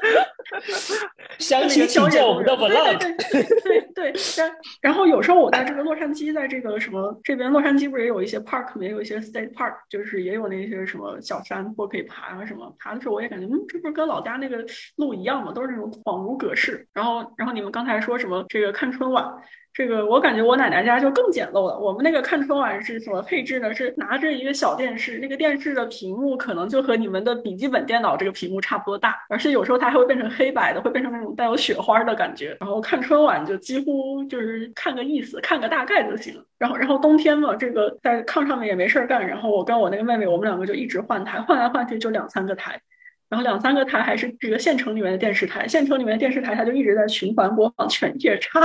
相亲请教我们的 vlog。对对对，然然后有时候我在这个洛杉矶，在这个什么这边，洛杉矶不是也有一些 park，也有一些 state park，就是也有那些什么小山坡可以爬啊什么。爬的时候我也感觉，嗯，这不是跟老家那个路一样吗？都是那种恍如隔世。然后然后你们刚才说什么这个看春晚？这个我感觉我奶奶家就更简陋了。我们那个看春晚是什么配置呢？是拿着一个小电视，那个电视的屏幕可能就和你们的笔记本电脑这个屏幕差不多大，而且有时候它还会变成黑白的，会变成那种带有雪花的感觉。然后看春晚就几乎就是看个意思，看个大概就行了。然后然后冬天嘛，这个在炕上面也没事儿干，然后我跟我那个妹妹，我们两个就一直换台，换来换去就两三个台，然后两三个台还是这个县城里面的电视台，县城里面的电视台它就一直在循环播放《犬夜叉》。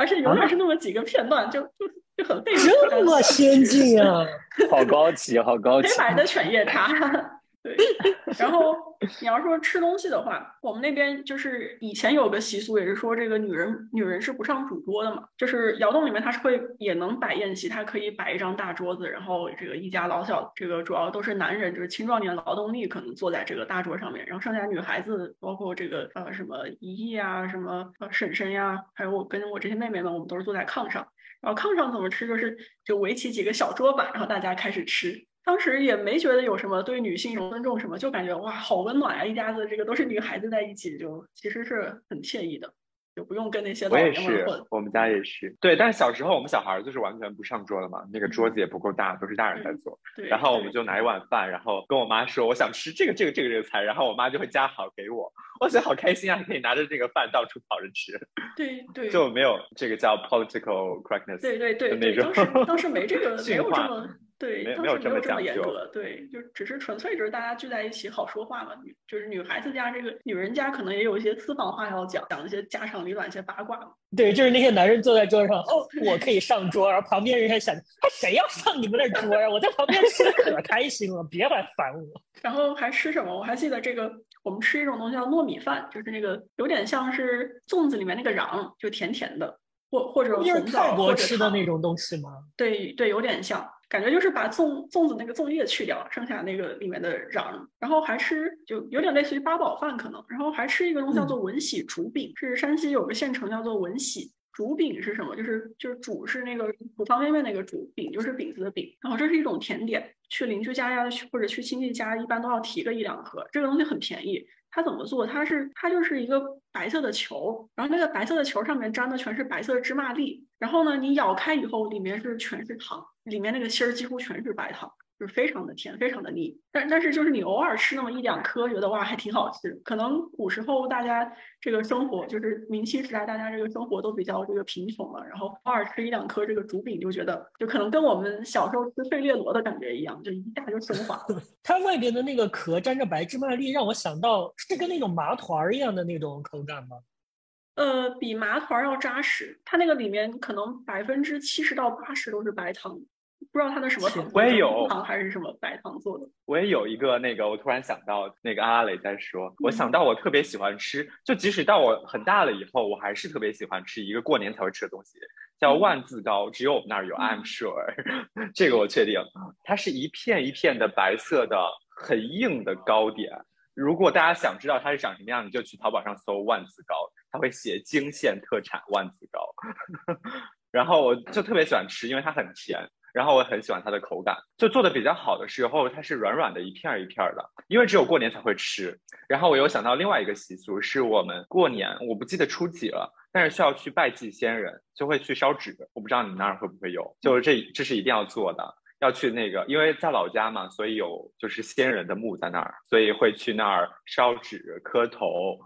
而且永远是那么几个片段，就就就很费劲。这么先进啊！好高级，好高级。黑白的犬夜叉。对。然后你要说吃东西的话，我们那边就是以前有个习俗，也是说这个女人女人是不上主桌的嘛。就是窑洞里面它是会也能摆宴席，它可以摆一张大桌子，然后这个一家老小，这个主要都是男人，就是青壮年劳动力可能坐在这个大桌上面，然后剩下女孩子，包括这个呃什么姨姨啊，什么呃婶婶呀，还有我跟我这些妹妹们，我们都是坐在炕上。然后炕上怎么吃，就是就围起几个小桌板，然后大家开始吃。当时也没觉得有什么对女性有尊重什么，就感觉哇，好温暖啊！一家子这个都是女孩子在一起，就其实是很惬意的，就不用跟那些老人们混。我们家也是，对。但是小时候我们小孩就是完全不上桌的嘛，那个桌子也不够大，都是大人在做。对。然后我们就拿一碗饭，然后跟我妈说我想吃这个这个这个这个菜，然后我妈就会夹好给我。我觉得好开心啊，可以拿着这个饭到处跑着吃。对对。就没有这个叫 political correctness。对对对对，当时当时没这个 没有这么。对，当时没有这么严格，对，就只是纯粹就是大家聚在一起好说话嘛。女就是女孩子家这个女人家可能也有一些私房话要讲，讲一些家长里短、一些八卦嘛。对，就是那些男人坐在桌上，哦，我可以上桌，然后旁边人还想，他谁要上你们那桌呀？我在旁边吃的可开心了，别来烦我。然后还吃什么？我还记得这个，我们吃一种东西叫糯米饭，就是那个有点像是粽子里面那个瓤，就甜甜的，或或者红枣或者吃的那种东西吗？对对，有点像。感觉就是把粽粽子那个粽叶去掉，剩下那个里面的瓤，然后还吃就有点类似于八宝饭可能，然后还吃一个东西叫做文喜竹饼，是山西有个县城叫做文喜。煮饼是什么？就是就是煮是那个煮方便面那个煮饼，就是饼子的饼。然后这是一种甜点，去邻居家呀，去或者去亲戚家，一般都要提个一两盒。这个东西很便宜。它怎么做？它是它就是一个白色的球，然后那个白色的球上面粘的全是白色的芝麻粒，然后呢，你咬开以后，里面是全是糖，里面那个芯儿几乎全是白糖。就是非常的甜，非常的腻，但但是就是你偶尔吃那么一两颗，觉得哇还挺好吃。可能古时候大家这个生活，就是明清时代，大家这个生活都比较这个贫穷了，然后偶尔吃一两颗这个竹饼，就觉得就可能跟我们小时候吃费列罗的感觉一样，就一下就升华了。它外边的那个壳沾着白芝麻粒，让我想到是跟那种麻团一样的那种口感吗？呃，比麻团要扎实，它那个里面可能百分之七十到八十都是白糖。不知道它的什么糖，我也有糖还是什么白糖做的。我也有一个那个，我突然想到那个阿阿磊在说，我想到我特别喜欢吃，就即使到我很大了以后，我还是特别喜欢吃一个过年才会吃的东西，叫万字糕，只有我们那儿有，I'm sure，这个我确定。它是一片一片的白色的很硬的糕点。如果大家想知道它是长什么样，你就去淘宝上搜万字糕，它会写泾县特产万字糕。然后我就特别喜欢吃，因为它很甜。然后我很喜欢它的口感，就做的比较好的时候，它是软软的，一片一片的，因为只有过年才会吃。然后我又想到另外一个习俗，是我们过年，我不记得初几了，但是需要去拜祭先人，就会去烧纸。我不知道你们那儿会不会有，就是这这是一定要做的，要去那个，因为在老家嘛，所以有就是先人的墓在那儿，所以会去那儿烧纸磕头。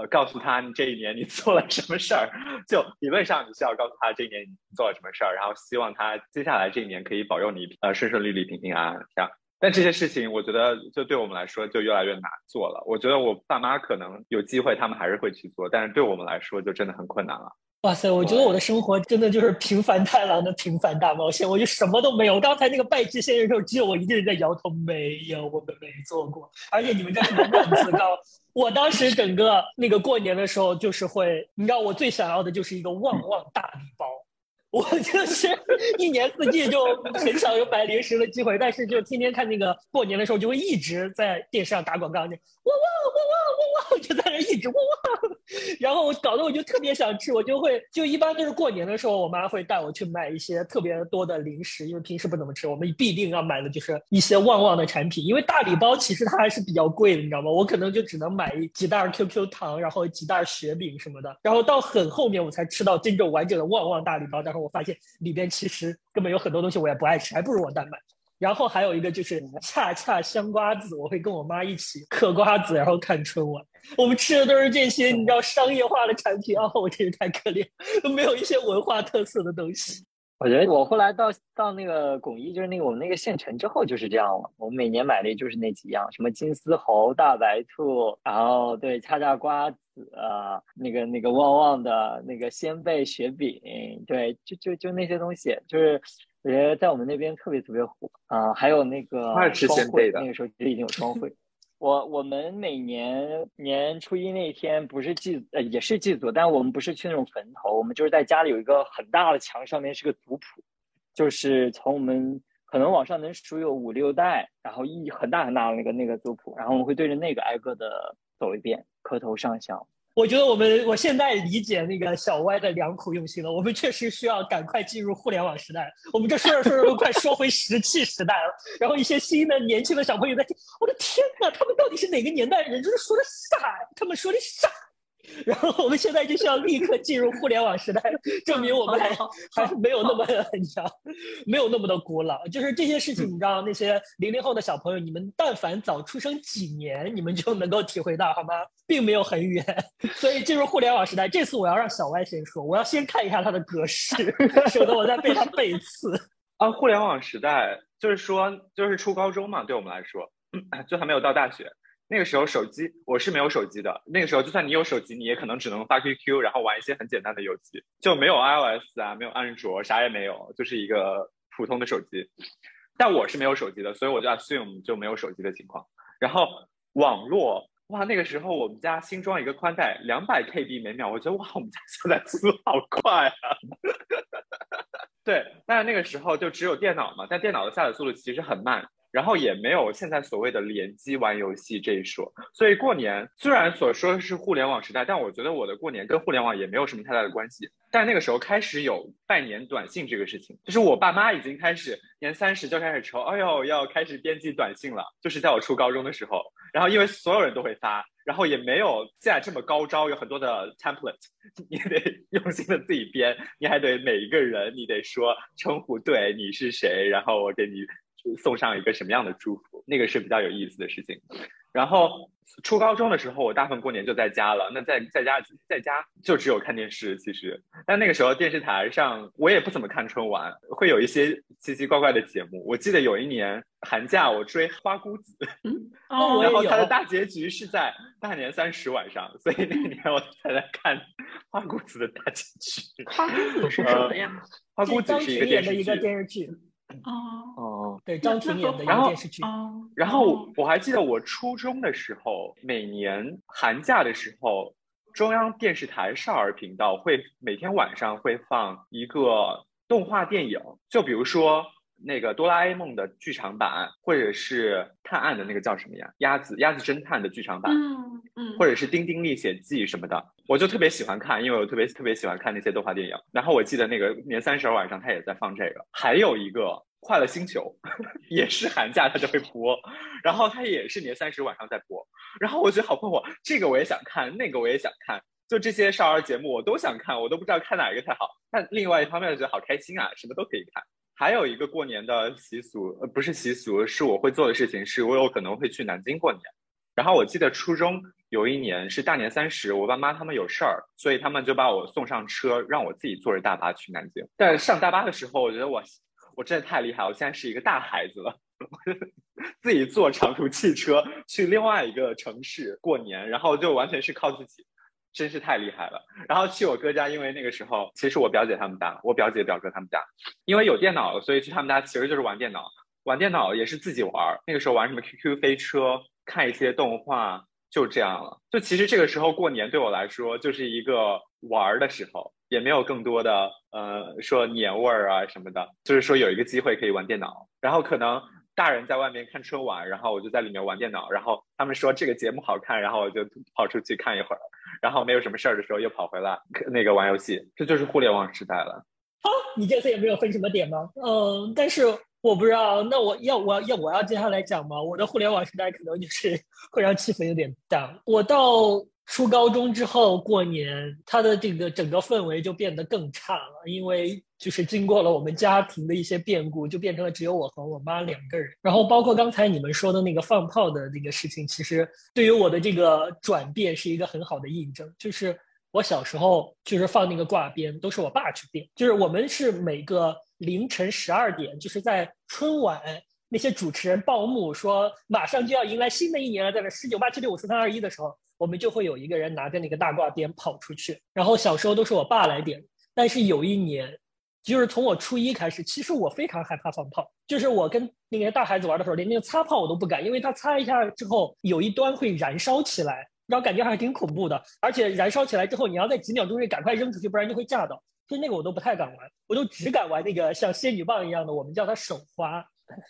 呃，告诉他你这一年你做了什么事儿，就理论上你需要告诉他这一年你做了什么事儿，然后希望他接下来这一年可以保佑你呃顺顺利利、平平安安这样。但这些事情我觉得就对我们来说就越来越难做了。我觉得我爸妈可能有机会他们还是会去做，但是对我们来说就真的很困难了。哇塞，我觉得我的生活真的就是平凡太郎的平凡大冒险，我就什么都没有。刚才那个拜祭先人的时候，只有我一个人在摇头，没有，我们没做过。而且你们这是万字糕，我当时整个那个过年的时候，就是会，你知道我最想要的就是一个旺旺大礼包。我就是一年四季就很少有买零食的机会，但是就天天看那个过年的时候，就会一直在电视上打广告，那旺旺旺旺旺旺，就在那一直旺旺，然后搞得我就特别想吃，我就会就一般都是过年的时候，我妈会带我去买一些特别多的零食，因为平时不怎么吃，我们必定要买的就是一些旺旺的产品，因为大礼包其实它还是比较贵的，你知道吗？我可能就只能买几袋 QQ 糖，然后几袋雪饼什么的，然后到很后面我才吃到真正完整的旺旺大礼包，然后是。我发现里边其实根本有很多东西我也不爱吃，还不如我单买。然后还有一个就是恰恰香瓜子，我会跟我妈一起嗑瓜子，然后看春晚。我们吃的都是这些，你知道商业化的产品啊，我真是太可怜，都没有一些文化特色的东西。我觉得我后来到到那个巩义，就是那个我们那个县城之后就是这样了。我们每年买的就是那几样，什么金丝猴、大白兔，然后对恰恰瓜子，呃那个那个旺旺的那个鲜贝雪饼，对，就就就那些东西，就是我觉得在我们那边特别特别火啊。还有那个双汇，那个时候其实已经有双汇。我我们每年年初一那天不是祭呃也是祭祖，但我们不是去那种坟头，我们就是在家里有一个很大的墙，上面是个族谱，就是从我们可能往上能数有五六代，然后一很大很大的那个那个族谱，然后我们会对着那个挨个的走一遍，磕头上香。我觉得我们我现在理解那个小歪的良苦用心了。我们确实需要赶快进入互联网时代。我们这说着说着都快说回石器时代了。然后一些新的年轻的小朋友在听，我的天哪，他们到底是哪个年代人？就是说的啥？他们说的啥？然后我们现在就需要立刻进入互联网时代，证明我们还还是没有那么你知道，没有那么的古老。就是这些事情，你知道，那些零零后的小朋友，你们但凡早出生几年，你们就能够体会到，好吗？并没有很远。所以进入互联网时代，这次我要让小歪先说，我要先看一下他的格式，省得我再被他背刺。啊，互联网时代就是说，就是初高中嘛，对我们来说，就还没有到大学。那个时候手机我是没有手机的，那个时候就算你有手机，你也可能只能发 QQ，然后玩一些很简单的游戏，就没有 iOS 啊，没有安卓，啥也没有，就是一个普通的手机。但我是没有手机的，所以我就 assume 就没有手机的情况。然后网络，哇，那个时候我们家新装一个宽带，两百 KB 每秒，我觉得哇，我们家现在速度好快啊！对，但是那个时候就只有电脑嘛，但电脑的下载速度其实很慢。然后也没有现在所谓的联机玩游戏这一说，所以过年虽然所说的是互联网时代，但我觉得我的过年跟互联网也没有什么太大的关系。但那个时候开始有拜年短信这个事情，就是我爸妈已经开始年三十就开始愁，哎呦要开始编辑短信了，就是在我初高中的时候。然后因为所有人都会发，然后也没有现在这么高招，有很多的 template，你得用心的自己编，你还得每一个人你得说称呼对你是谁，然后我给你。送上一个什么样的祝福，那个是比较有意思的事情。然后初高中的时候，我大部分过年就在家了。那在在家在家就只有看电视，其实。但那个时候电视台上我也不怎么看春晚，会有一些奇奇怪怪的节目。我记得有一年寒假我追花姑子，哦，然后它的大结局是在大年三十晚上，所以那年我才在看花姑子的大结局。花姑子是什么呀？花姑子是一个电视剧。哦哦，对，张庭演的电视剧。然后我还记得我初中的时候，每年寒假的时候，中央电视台少儿频道会每天晚上会放一个动画电影，就比如说那个哆啦 A 梦的剧场版，或者是探案的那个叫什么呀？鸭子鸭子侦探的剧场版，嗯嗯，或者是《丁丁历险记》什么的，我就特别喜欢看，因为我特别特别喜欢看那些动画电影。然后我记得那个年三十晚上他也在放这个，还有一个《快乐星球 》，也是寒假它就会播，然后它也是年三十晚上在播。然后我觉得好困惑，这个我也想看，那个我也想看，就这些少儿节目我都想看，我都不知道看哪一个才好。但另外一方面，觉得好开心啊，什么都可以看。还有一个过年的习俗，呃，不是习俗，是我会做的事情，是我有可能会去南京过年。然后我记得初中有一年是大年三十，我爸妈他们有事儿，所以他们就把我送上车，让我自己坐着大巴去南京。但上大巴的时候，我觉得我我真的太厉害，我现在是一个大孩子了，自己坐长途汽车去另外一个城市过年，然后就完全是靠自己。真是太厉害了。然后去我哥家，因为那个时候其实我表姐他们家，我表姐表哥他们家，因为有电脑了，所以去他们家其实就是玩电脑。玩电脑也是自己玩，那个时候玩什么 QQ 飞车，看一些动画，就这样了。就其实这个时候过年对我来说就是一个玩的时候，也没有更多的呃说年味儿啊什么的，就是说有一个机会可以玩电脑，然后可能。大人在外面看春晚，然后我就在里面玩电脑，然后他们说这个节目好看，然后我就跑出去看一会儿，然后没有什么事儿的时候又跑回来那个玩游戏，这就是互联网时代了。好，你这次也没有分什么点吗？嗯，但是我不知道，那我要我要我要接下来讲吗？我的互联网时代可能就是 会让气氛有点淡。我到。初高中之后过年，他的这个整个氛围就变得更差了，因为就是经过了我们家庭的一些变故，就变成了只有我和我妈两个人。然后包括刚才你们说的那个放炮的那个事情，其实对于我的这个转变是一个很好的印证。就是我小时候就是放那个挂鞭，都是我爸去定，就是我们是每个凌晨十二点，就是在春晚那些主持人报幕说马上就要迎来新的一年了，在那十九八七六五四三二一的时候。我们就会有一个人拿着那个大挂鞭跑出去，然后小时候都是我爸来点。但是有一年，就是从我初一开始，其实我非常害怕放炮。就是我跟那些大孩子玩的时候，连那个擦炮我都不敢，因为它擦一下之后有一端会燃烧起来，然后感觉还挺恐怖的。而且燃烧起来之后，你要在几秒钟内赶快扔出去，不然就会炸到。所以那个我都不太敢玩，我就只敢玩那个像仙女棒一样的，我们叫它手花，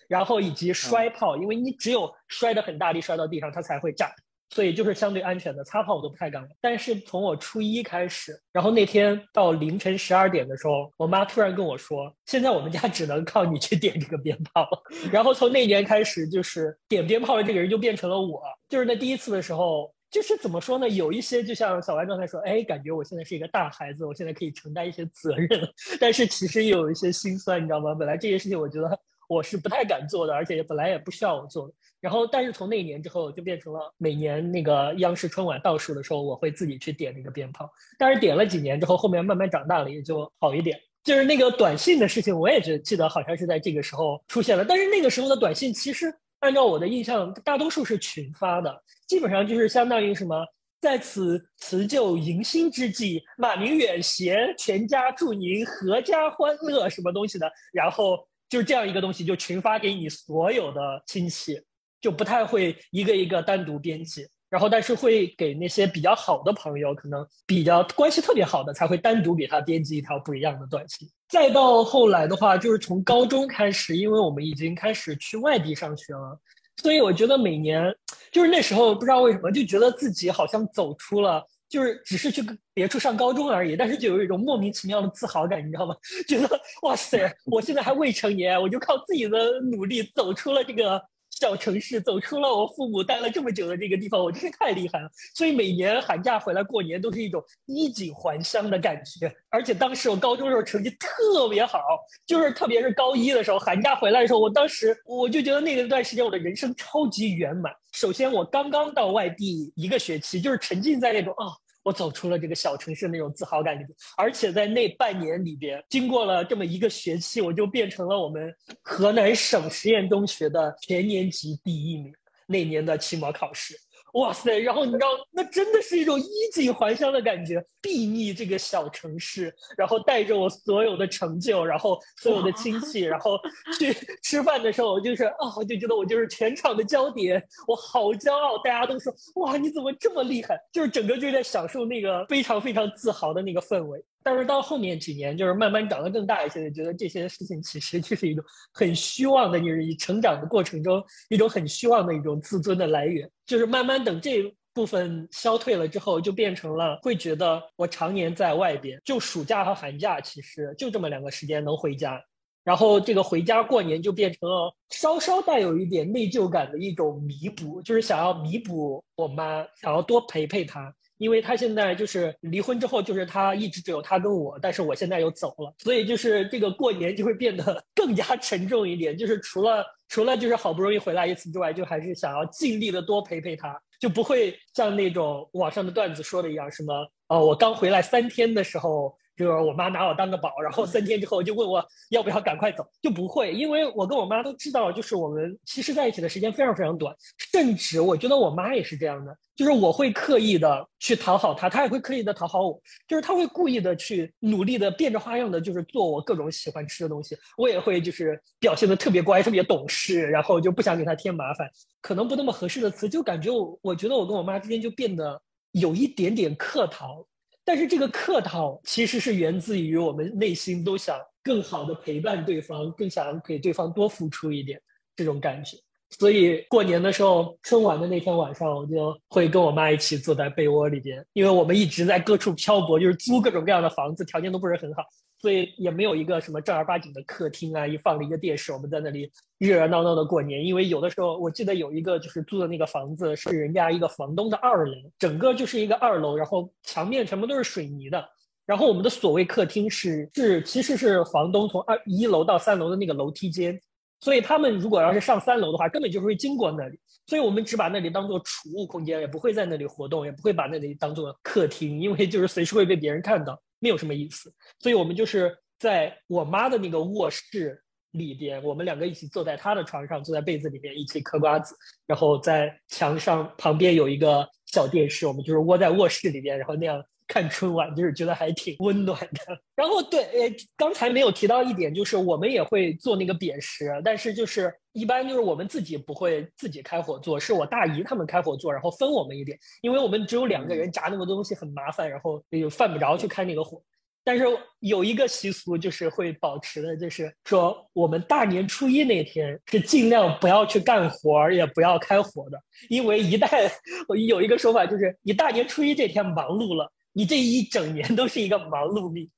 然后以及摔炮，因为你只有摔得很大力，摔到地上它才会炸。所以就是相对安全的，擦炮我都不太敢。但是从我初一开始，然后那天到凌晨十二点的时候，我妈突然跟我说：“现在我们家只能靠你去点这个鞭炮。”然后从那年开始，就是点鞭炮的这个人就变成了我。就是那第一次的时候，就是怎么说呢？有一些就像小歪刚才说，哎，感觉我现在是一个大孩子，我现在可以承担一些责任。但是其实也有一些心酸，你知道吗？本来这些事情我觉得我是不太敢做的，而且本来也不需要我做。然后，但是从那一年之后，就变成了每年那个央视春晚倒数的时候，我会自己去点那个鞭炮。但是点了几年之后，后面慢慢长大了，也就好一点。就是那个短信的事情，我也觉记得好像是在这个时候出现了。但是那个时候的短信，其实按照我的印象，大多数是群发的，基本上就是相当于什么，在此辞旧迎新之际，马明远携全家祝您阖家欢乐，什么东西的，然后就是这样一个东西，就群发给你所有的亲戚。就不太会一个一个单独编辑，然后但是会给那些比较好的朋友，可能比较关系特别好的，才会单独给他编辑一条不一样的短信。再到后来的话，就是从高中开始，因为我们已经开始去外地上学了，所以我觉得每年就是那时候不知道为什么就觉得自己好像走出了，就是只是去别处上高中而已，但是就有一种莫名其妙的自豪感，你知道吗？觉得哇塞，我现在还未成年，我就靠自己的努力走出了这个。小城市走出了我父母待了这么久的这个地方，我真是太厉害了。所以每年寒假回来过年都是一种衣锦还乡的感觉。而且当时我高中的时候成绩特别好，就是特别是高一的时候，寒假回来的时候，我当时我就觉得那个段时间我的人生超级圆满。首先我刚刚到外地一个学期，就是沉浸在那种啊。我走出了这个小城市那种自豪感觉，而且在那半年里边，经过了这么一个学期，我就变成了我们河南省实验中学的全年级第一名。那年的期末考试，哇塞！然后你知道，那真的是一种衣锦还乡的感觉，睥睨这个小城市，然后带着我所有的成就，然后所有的亲戚，然后去吃饭的时候，我就是啊，我就觉得我就是全场的焦点，我好骄傲，大家都说哇，你怎么这么厉害？就是整个就在享受那个非常非常自豪的那个氛围。但是到后面几年，就是慢慢长得更大一些，觉得这些事情其实就是一种很虚妄的，就是成长的过程中一种很虚妄的一种自尊的来源。就是慢慢等这部分消退了之后，就变成了会觉得我常年在外边，就暑假和寒假其实就这么两个时间能回家，然后这个回家过年就变成了稍稍带有一点内疚感的一种弥补，就是想要弥补我妈，想要多陪陪她。因为他现在就是离婚之后，就是他一直只有他跟我，但是我现在又走了，所以就是这个过年就会变得 更加沉重一点。就是除了除了就是好不容易回来一次之外，就还是想要尽力的多陪陪他，就不会像那种网上的段子说的一样，什么哦我刚回来三天的时候。就是我妈拿我当个宝，然后三天之后就问我要不要赶快走，就不会，因为我跟我妈都知道，就是我们其实在一起的时间非常非常短，甚至我觉得我妈也是这样的，就是我会刻意的去讨好她，她也会刻意的讨好我，就是她会故意的去努力的变着花样的，就是做我各种喜欢吃的东西，我也会就是表现的特别乖，特别懂事，然后就不想给她添麻烦，可能不那么合适的词，就感觉我我觉得我跟我妈之间就变得有一点点客套。但是这个客套其实是源自于我们内心都想更好的陪伴对方，更想给对方多付出一点这种感觉。所以过年的时候，春晚的那天晚上，我就会跟我妈一起坐在被窝里边，因为我们一直在各处漂泊，就是租各种各样的房子，条件都不是很好。所以也没有一个什么正儿八经的客厅啊，一放了一个电视，我们在那里热热闹闹的过年。因为有的时候，我记得有一个就是租的那个房子是人家一个房东的二楼，整个就是一个二楼，然后墙面全部都是水泥的。然后我们的所谓客厅是是其实是房东从二一楼到三楼的那个楼梯间，所以他们如果要是上三楼的话，根本就会经过那里。所以我们只把那里当做储物空间，也不会在那里活动，也不会把那里当做客厅，因为就是随时会被别人看到。没有什么意思，所以我们就是在我妈的那个卧室里边，我们两个一起坐在她的床上，坐在被子里面一起嗑瓜子，然后在墙上旁边有一个小电视，我们就是窝在卧室里边，然后那样看春晚，就是觉得还挺温暖的。然后对，呃，刚才没有提到一点，就是我们也会做那个扁食，但是就是一般就是我们自己不会自己开火做，是我大姨他们开火做，然后分我们一点，因为我们只有两个人，炸那么多东西很麻烦，然后又犯不着去开那个火。但是有一个习俗就是会保持的，就是说我们大年初一那天是尽量不要去干活儿，也不要开火的，因为一旦 有一个说法就是你大年初一这天忙碌了。你这一整年都是一个忙碌命，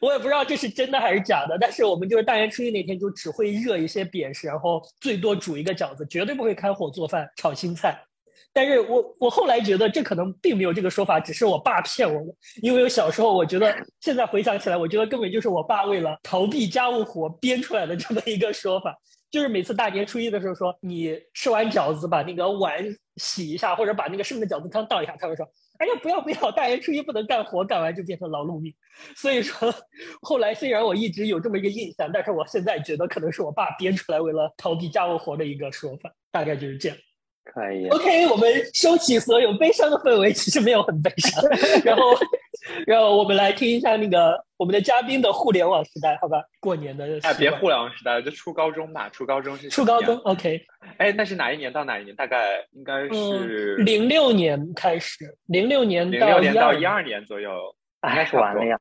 我也不知道这是真的还是假的。但是我们就是大年初一那天就只会热一些扁食，然后最多煮一个饺子，绝对不会开火做饭炒青菜。但是我我后来觉得这可能并没有这个说法，只是我爸骗我的。因为我小时候我觉得，现在回想起来，我觉得根本就是我爸为了逃避家务活编出来的这么一个说法。就是每次大年初一的时候说，你吃完饺子把那个碗洗一下，或者把那个剩的饺子汤倒一下，他会说。哎呀，不要不要！大年初一不能干活，干完就变成劳碌命。所以说，后来虽然我一直有这么一个印象，但是我现在觉得可能是我爸编出来为了逃避家务活的一个说法，大概就是这样。可以。OK，我们收起所有悲伤的氛围，其实没有很悲伤。然后，然后我们来听一下那个我们的嘉宾的互联网时代，好吧？过年的哎，别互联网时代了，就初高中吧。初高中是初高中，OK。哎，那是哪一年到哪一年？大概应该是零六年开始，零六年零六年到一二年左右，应该是完了呀。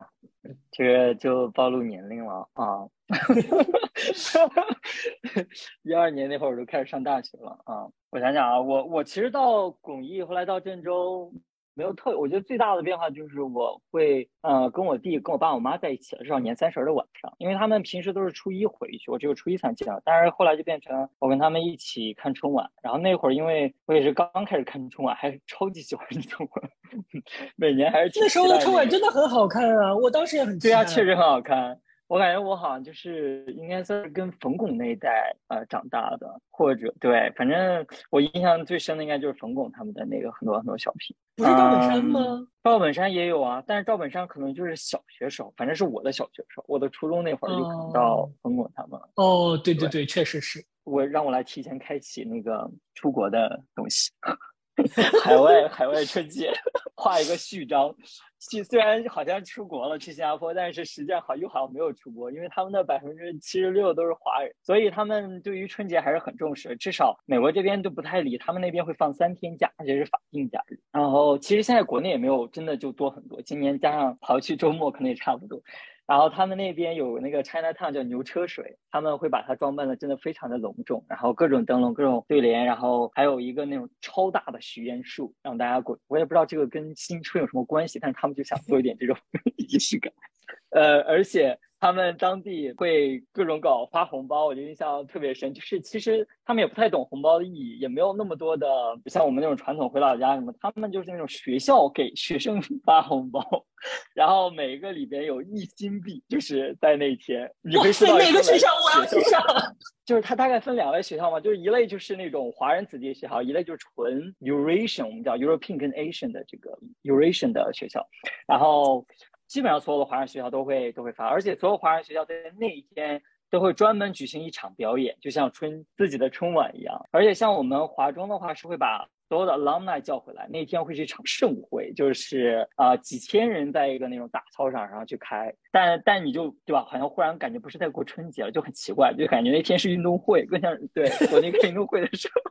这个就暴露年龄了啊！一二年那会儿我就开始上大学了啊！我想想啊，我我其实到巩义，后来到郑州。没有特，我觉得最大的变化就是我会，呃，跟我弟、跟我爸、我妈在一起了，至少年三十的晚上，因为他们平时都是初一回去，我只有初一才见到。但是后来就变成我跟他们一起看春晚，然后那会儿因为我也是刚刚开始看春晚，还是超级喜欢春晚，每年还是那时候的春晚真的很好看啊，我当时也很对啊，确实很好看。我感觉我好像就是应该算是跟冯巩那一代呃长大的，或者对，反正我印象最深的应该就是冯巩他们的那个很多很多小品。不是赵本山吗？赵本山也有啊，但是赵本山可能就是小学时候，反正是我的小学时候，我的初中那会儿就看到冯巩他们了。哦，对对对，确实是我让我来提前开启那个出国的东西。海外 海外春节画一个序章。虽虽然好像出国了去新加坡，但是实际上好又好像没有出国，因为他们的百分之七十六都是华人，所以他们对于春节还是很重视。至少美国这边都不太理，他们那边会放三天假，而且是法定假日。然后其实现在国内也没有真的就多很多，今年加上刨去周末可能也差不多。然后他们那边有那个 China Town 叫牛车水，他们会把它装扮的真的非常的隆重，然后各种灯笼、各种对联，然后还有一个那种超大的许愿树，让大家滚。我也不知道这个跟新春有什么关系，但是他们就想做一点这种 仪式感。呃，而且他们当地会各种搞发红包，我就印象特别深。就是其实他们也不太懂红包的意义，也没有那么多的像我们那种传统回老家什么，他们就是那种学校给学生 发红包，然后每一个里边有一金币，就是在那一天你会。哪个学校我要去上？就是它大概分两类学校嘛，就是一类就是那种华人子弟学校，一类就是纯 Eurasian，我们叫 European 跟 Asian 的这个 Eurasian 的学校，然后。基本上所有的华人学校都会都会发，而且所有华人学校在那一天都会专门举行一场表演，就像春自己的春晚一样。而且像我们华中的话，是会把所有的 alumni 叫回来，那天会是一场盛会，就是啊几千人在一个那种大操场上去开。但但你就对吧？好像忽然感觉不是在过春节了，就很奇怪，就感觉那天是运动会，更像对国内开运动会的时候。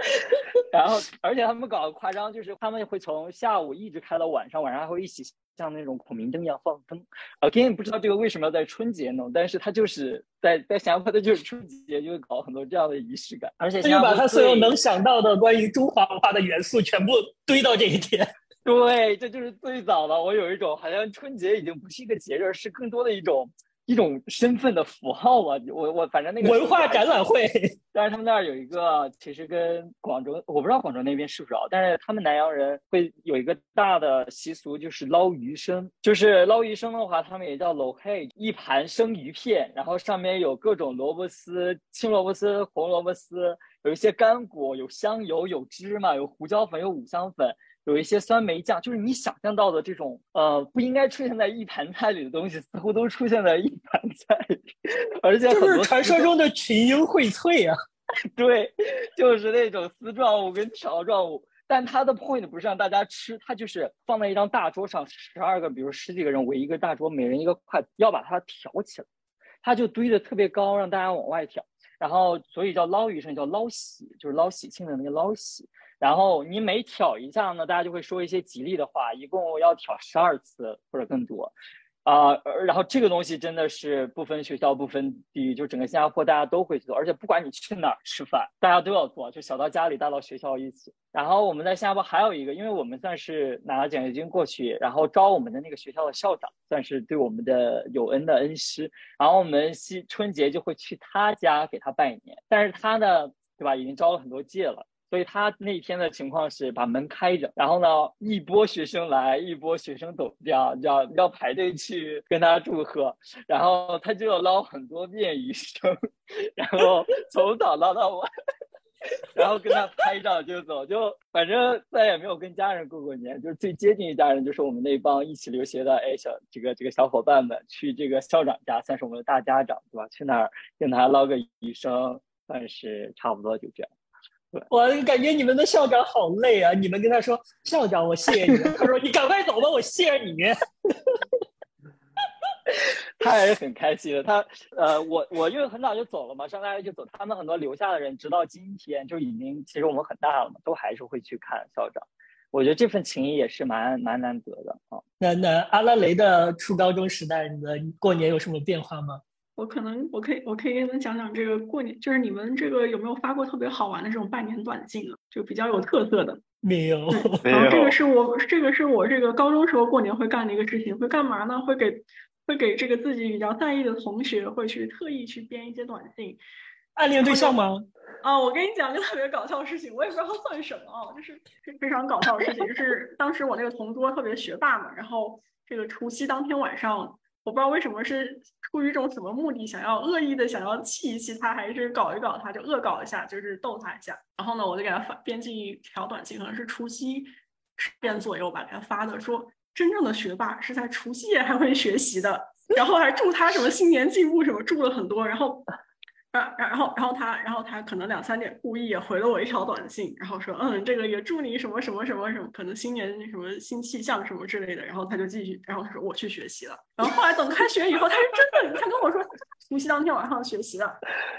然后，而且他们搞的夸张，就是他们会从下午一直开到晚上，晚上还会一起像那种孔明灯一样放灯。Again，不知道这个为什么要在春节弄，但是他就是在在新加坡，他就是春节就会搞很多这样的仪式感。而且他，就把他所有能想到的关于中华文化的元素全部堆到这一天。对，这就是最早的。我有一种好像春节已经不是一个节日，是更多的一种。一种身份的符号吧，我我反正那个文化展览会，但是他们那儿有一个，其实跟广州，我不知道广州那边是不是啊，但是他们南洋人会有一个大的习俗，就是捞鱼生，就是捞鱼生的话，他们也叫 lo hey，一盘生鱼片，然后上面有各种萝卜丝，青萝卜丝、红萝卜丝，有一些干果，有香油，有芝麻，有胡椒粉，有五香粉。有一些酸梅酱，就是你想象到的这种，呃，不应该出现在一盘菜里的东西，似乎都出现在一盘菜里，而且很多传说中的群英荟萃啊。对，就是那种丝状物跟条状物，但它的 point 不是让大家吃，它就是放在一张大桌上，十二个，比如十几个人围一个大桌，每人一个筷子，要把它挑起来，它就堆的特别高，让大家往外挑，然后所以叫捞鱼生，叫捞喜，就是捞喜庆的那个捞喜。然后你每挑一下呢，大家就会说一些吉利的话，一共要挑十二次或者更多，啊，然后这个东西真的是不分学校不分地域，就整个新加坡大家都会做，而且不管你去哪儿吃饭，大家都要做，就小到家里大到学校一起。然后我们在新加坡还有一个，因为我们算是拿了奖学金过去，然后招我们的那个学校的校长，算是对我们的有恩的恩师，然后我们新春节就会去他家给他拜年，但是他呢，对吧，已经招了很多届了。所以他那天的情况是把门开着，然后呢，一波学生来，一波学生走掉，要要排队去跟他祝贺，然后他就要捞很多遍余生，然后从早捞到晚，然后跟他拍照就走，就反正再也没有跟家人过过年，就是最接近一家人就是我们那帮一起留学的哎小这个这个小伙伴们，去这个校长家算是我们的大家长对吧？去那儿跟他捞个余生，算是差不多就这样。我感觉你们的校长好累啊！你们跟他说：“校长，我谢谢你。”他说：“ 你赶快走吧，我谢谢你。”他还是很开心的。他呃，我我因为很早就走了嘛，上大学就走。他们很多留下的人，直到今天就已经，其实我们很大了嘛，都还是会去看校长。我觉得这份情谊也是蛮蛮难得的啊。那那阿拉蕾的初高中时代，你的过年有什么变化吗？我可能我可以我可以跟你们讲讲这个过年，就是你们这个有没有发过特别好玩的这种拜年短信啊？就比较有特色的。没有，然后这个是我这个是我这个高中时候过年会干的一个事情，会干嘛呢？会给会给这个自己比较在意的同学，会去特意去编一些短信。暗恋对象吗？啊，我跟你讲个特别搞笑的事情，我也不知道它算什么啊，就是非常搞笑的事情，就是当时我那个同桌特别学霸嘛，然后这个除夕当天晚上。我不知道为什么是出于一种什么目的，想要恶意的想要气一气他，还是搞一搞他，就恶搞一下，就是逗他一下。然后呢，我就给他发编辑一条短信，可能是除夕十点左右吧，给他发的，说真正的学霸是在除夕夜还会学习的，然后还祝他什么新年进步什么，祝了很多。然后然然后然后他然后他可能两三点故意也回了我一条短信，然后说嗯这个也祝你什么什么什么什么，可能新年什么新气象什么之类的，然后他就继续，然后他说我去学习了，然后后来等开学以后，他是真的，他跟我说除夕当天晚上学习的，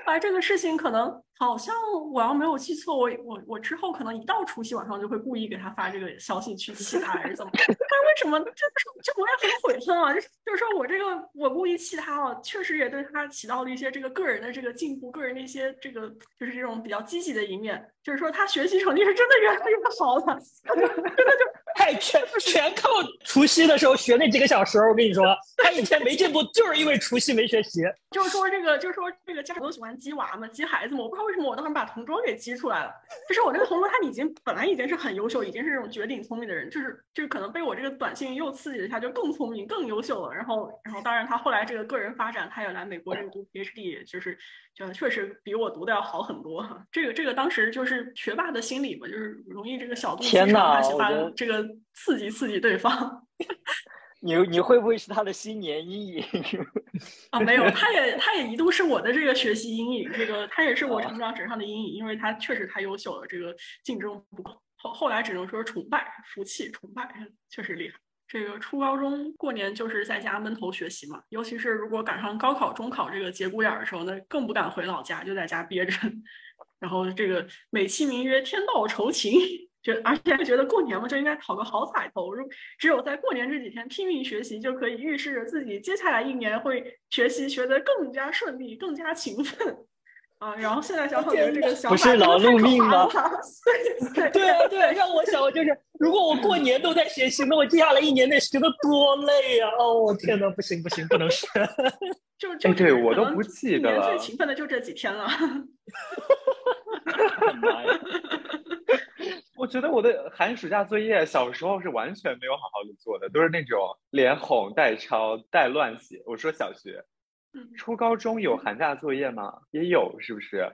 后来这个事情可能好像我要没有记错，我我我之后可能一到除夕晚上就会故意给他发这个消息去气他还是怎么，但是为什么这这我也很悔恨啊，就是就是说我这个我故意气他了，确实也对他起到了一些这个个人的这个。进步个人的一些这个就是这种比较积极的一面，就是说他学习成绩是真的越来越好了，他 就真的就太全全靠除夕的时候学那几个小时。我跟你说，他以前没进步，就是因为除夕没学习。就是说这个，就是说这个家长都喜欢激娃嘛，激孩子嘛。我不知道为什么我当时把同桌给激出来了。就是我这个同桌他已经本来已经是很优秀，已经是这种绝顶聪明的人，就是就是可能被我这个短信又刺激了一下，就更聪明、更优秀了。然后然后当然他后来这个个人发展，他也来美国这个读 PhD，就是。就确实比我读的要好很多，这个这个当时就是学霸的心理嘛，就是容易这个小肚鸡肠，喜欢这个刺激刺激对方。你你会不会是他的新年阴影？啊，没有，他也 他也一度是我的这个学习阴影，这个他也是我成长史上的阴影，因为他确实太优秀了，这个竞争不够。后后来只能说崇拜、服气、崇拜，确实厉害。这个初高中过年就是在家闷头学习嘛，尤其是如果赶上高考、中考这个节骨眼儿的时候，那更不敢回老家，就在家憋着。然后这个美其名曰天道酬勤，就而且还觉得过年嘛就应该讨个好彩头，如只有在过年这几天拼命学习，就可以预示着自己接下来一年会学习学得更加顺利、更加勤奋。啊，然后现在想 想，这个想法不是劳碌命吗？对 对啊，对，让我想，我就是如果我过年都在学习，那我接下来一年得学的多累呀！哦，我天呐，不行不行，不能学。就就对我都不记得了。最勤奋的就这几天了。我觉得我的寒暑假作业小时候是完全没有好好的做的，都是那种连哄带抄带乱写。我说小学。初高中有寒假作业吗？也有，是不是？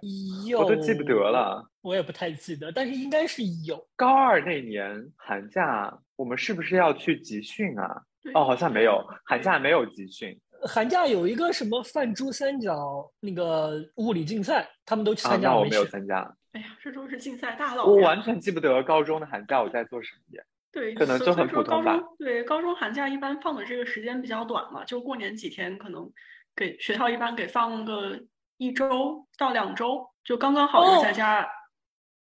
有，我都记不得了。我也不太记得，但是应该是有。高二那年寒假，我们是不是要去集训啊？哦，好像没有，寒假没有集训。寒假有一个什么泛珠三角那个物理竞赛，他们都去参加，我没有参加。哎呀，这都是竞赛大佬。我完全记不得高中的寒假我在做什么。对，可能就很普通吧。对，高中寒假一般放的这个时间比较短嘛，就过年几天可能。给学校一般给放个一周到两周，就刚刚好就在家，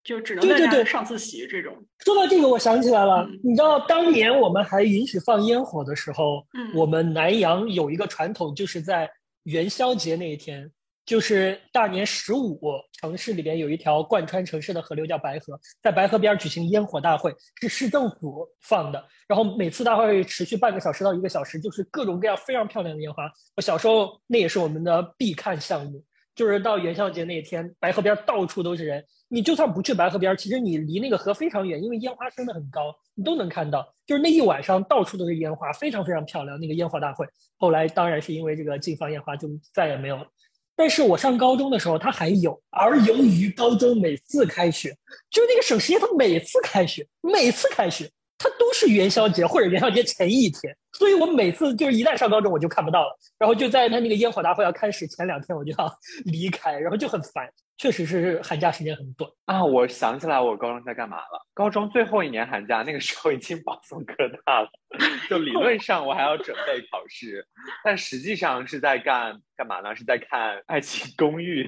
就只能在家上自习这种。说到这个，我想起来了，你知道当年我们还允许放烟火的时候，我们南阳有一个传统，就是在元宵节那一天。就是大年十五，城市里边有一条贯穿城市的河流叫白河，在白河边举行烟火大会，是市政府放的。然后每次大会持续半个小时到一个小时，就是各种各样非常漂亮的烟花。我小时候那也是我们的必看项目，就是到元宵节那天，白河边到处都是人。你就算不去白河边，其实你离那个河非常远，因为烟花升的很高，你都能看到。就是那一晚上到处都是烟花，非常非常漂亮。那个烟火大会后来当然是因为这个禁放烟花，就再也没有了。但是我上高中的时候，它还有。而由于高中每次开学，就那个省实验，它每次开学，每次开学，它都是元宵节或者元宵节前一天，所以我每次就是一旦上高中，我就看不到了。然后就在他那个烟火大会要开始前两天，我就要 离开，然后就很烦。确实是寒假时间很短啊！我想起来我高中在干嘛了。高中最后一年寒假，那个时候已经保送科大了，就理论上我还要准备考试，但实际上是在干干嘛呢？是在看《爱情公寓》。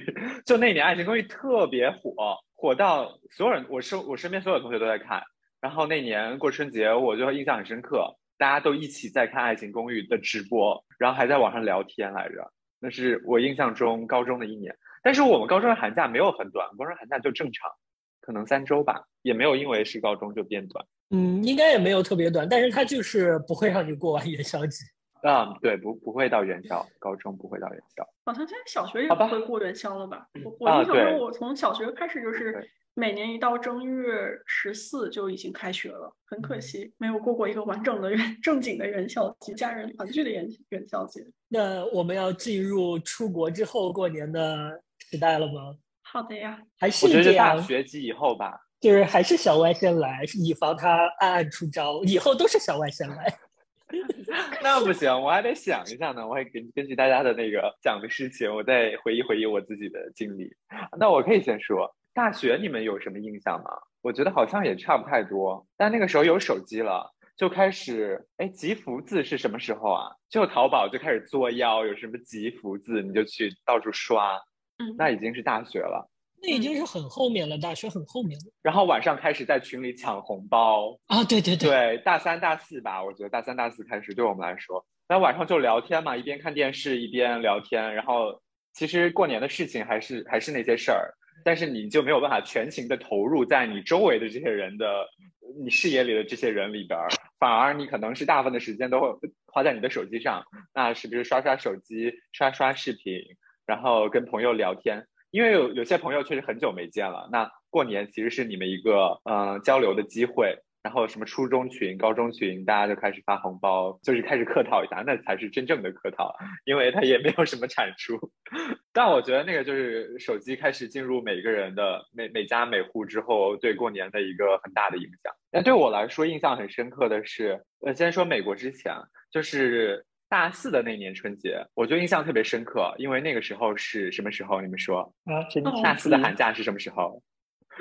就那年《爱情公寓》特别火，火到所有人，我身我身边所有同学都在看。然后那年过春节，我就印象很深刻，大家都一起在看《爱情公寓》的直播，然后还在网上聊天来着。那是我印象中高中的一年。但是我们高中的寒假没有很短，高中寒假就正常，可能三周吧，也没有因为是高中就变短。嗯，应该也没有特别短，但是它就是不会让你过完元宵节。嗯，对，不不会到元宵，高中不会到元宵。好像现在小学也不会过元宵了吧？我我印象中，我从小学开始就是每年一到正月十四就已经开学了，很可惜没有过过一个完整的元 正经的元宵节，家人团聚的元元宵节。那我们要进入出国之后过年的。时代了吗？好的呀，还是这样。大学级以后吧，就是还是小外先来，以防他暗暗出招。以后都是小外先来。那不行，我还得想一下呢，我还根根据大家的那个讲的事情，我再回忆回忆我自己的经历。那我可以先说，大学你们有什么印象吗？我觉得好像也差不太多，但那个时候有手机了，就开始哎，集福字是什么时候啊？就淘宝就开始作妖，有什么集福字你就去到处刷，嗯，那已经是大学了。那已经是很后面了，大学很后面了。然后晚上开始在群里抢红包啊，对对对，大三大四吧，我觉得大三大四开始对我们来说，那晚上就聊天嘛，一边看电视一边聊天。然后其实过年的事情还是还是那些事儿，但是你就没有办法全情的投入在你周围的这些人的你视野里的这些人里边，反而你可能是大部分的时间都会花在你的手机上，那是不是刷刷手机、刷刷视频，然后跟朋友聊天？因为有有些朋友确实很久没见了，那过年其实是你们一个嗯交流的机会，然后什么初中群、高中群，大家就开始发红包，就是开始客套一下，那才是真正的客套，因为他也没有什么产出。但我觉得那个就是手机开始进入每个人的每每家每户之后，对过年的一个很大的影响。那对我来说印象很深刻的是，呃，先说美国之前就是。大四的那年春节，我就印象特别深刻，因为那个时候是什么时候？你们说啊？大四的寒假是什么时候？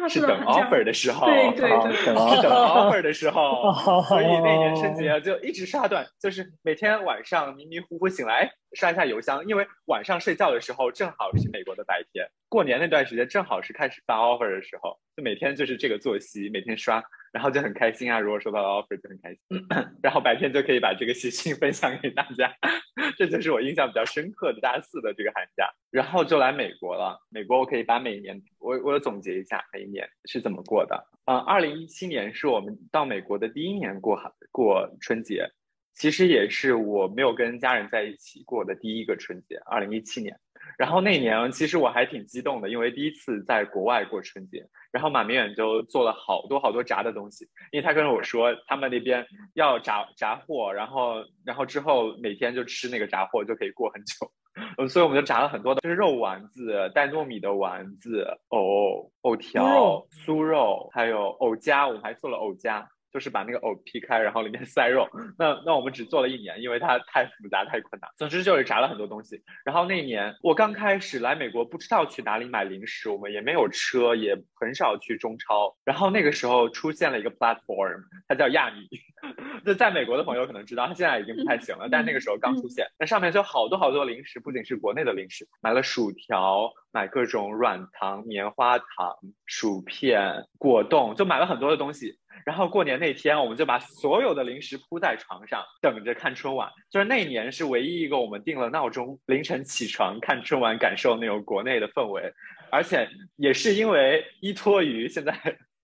是等 offer 的时候，对对对，是等 offer 的时候，所以那年春节就一直刷短，就是每天晚上迷迷糊糊醒来刷一下邮箱，因为晚上睡觉的时候正好是美国的白天，过年那段时间正好是开始发 offer 的时候，就每天就是这个作息，每天刷。然后就很开心啊！如果收到了 offer 就很开心，然后白天就可以把这个喜讯 分享给大家，这就是我印象比较深刻的大四的这个寒假。然后就来美国了，美国我可以把每一年我我总结一下每一年是怎么过的。嗯，二零一七年是我们到美国的第一年过过春节，其实也是我没有跟家人在一起过的第一个春节。二零一七年。然后那年其实我还挺激动的，因为第一次在国外过春节。然后马明远就做了好多好多炸的东西，因为他跟我说他们那边要炸炸货，然后然后之后每天就吃那个炸货就可以过很久。嗯，所以我们就炸了很多的，就是肉丸子、带糯米的丸子、藕藕条、酥肉，还有藕夹，我们还做了藕夹。就是把那个藕劈开，然后里面塞肉。那那我们只做了一年，因为它太复杂太困难。总之就是炸了很多东西。然后那一年我刚开始来美国，不知道去哪里买零食，我们也没有车，也很少去中超。然后那个时候出现了一个 platform，它叫亚米。就在美国的朋友可能知道，他现在已经不太行了，但那个时候刚出现。那上面就好多好多零食，不仅是国内的零食，买了薯条，买各种软糖、棉花糖、薯片、果冻，就买了很多的东西。然后过年那天，我们就把所有的零食铺在床上，等着看春晚。就是那年是唯一一个我们定了闹钟，凌晨起床看春晚，感受那种国内的氛围。而且也是因为依托于现在。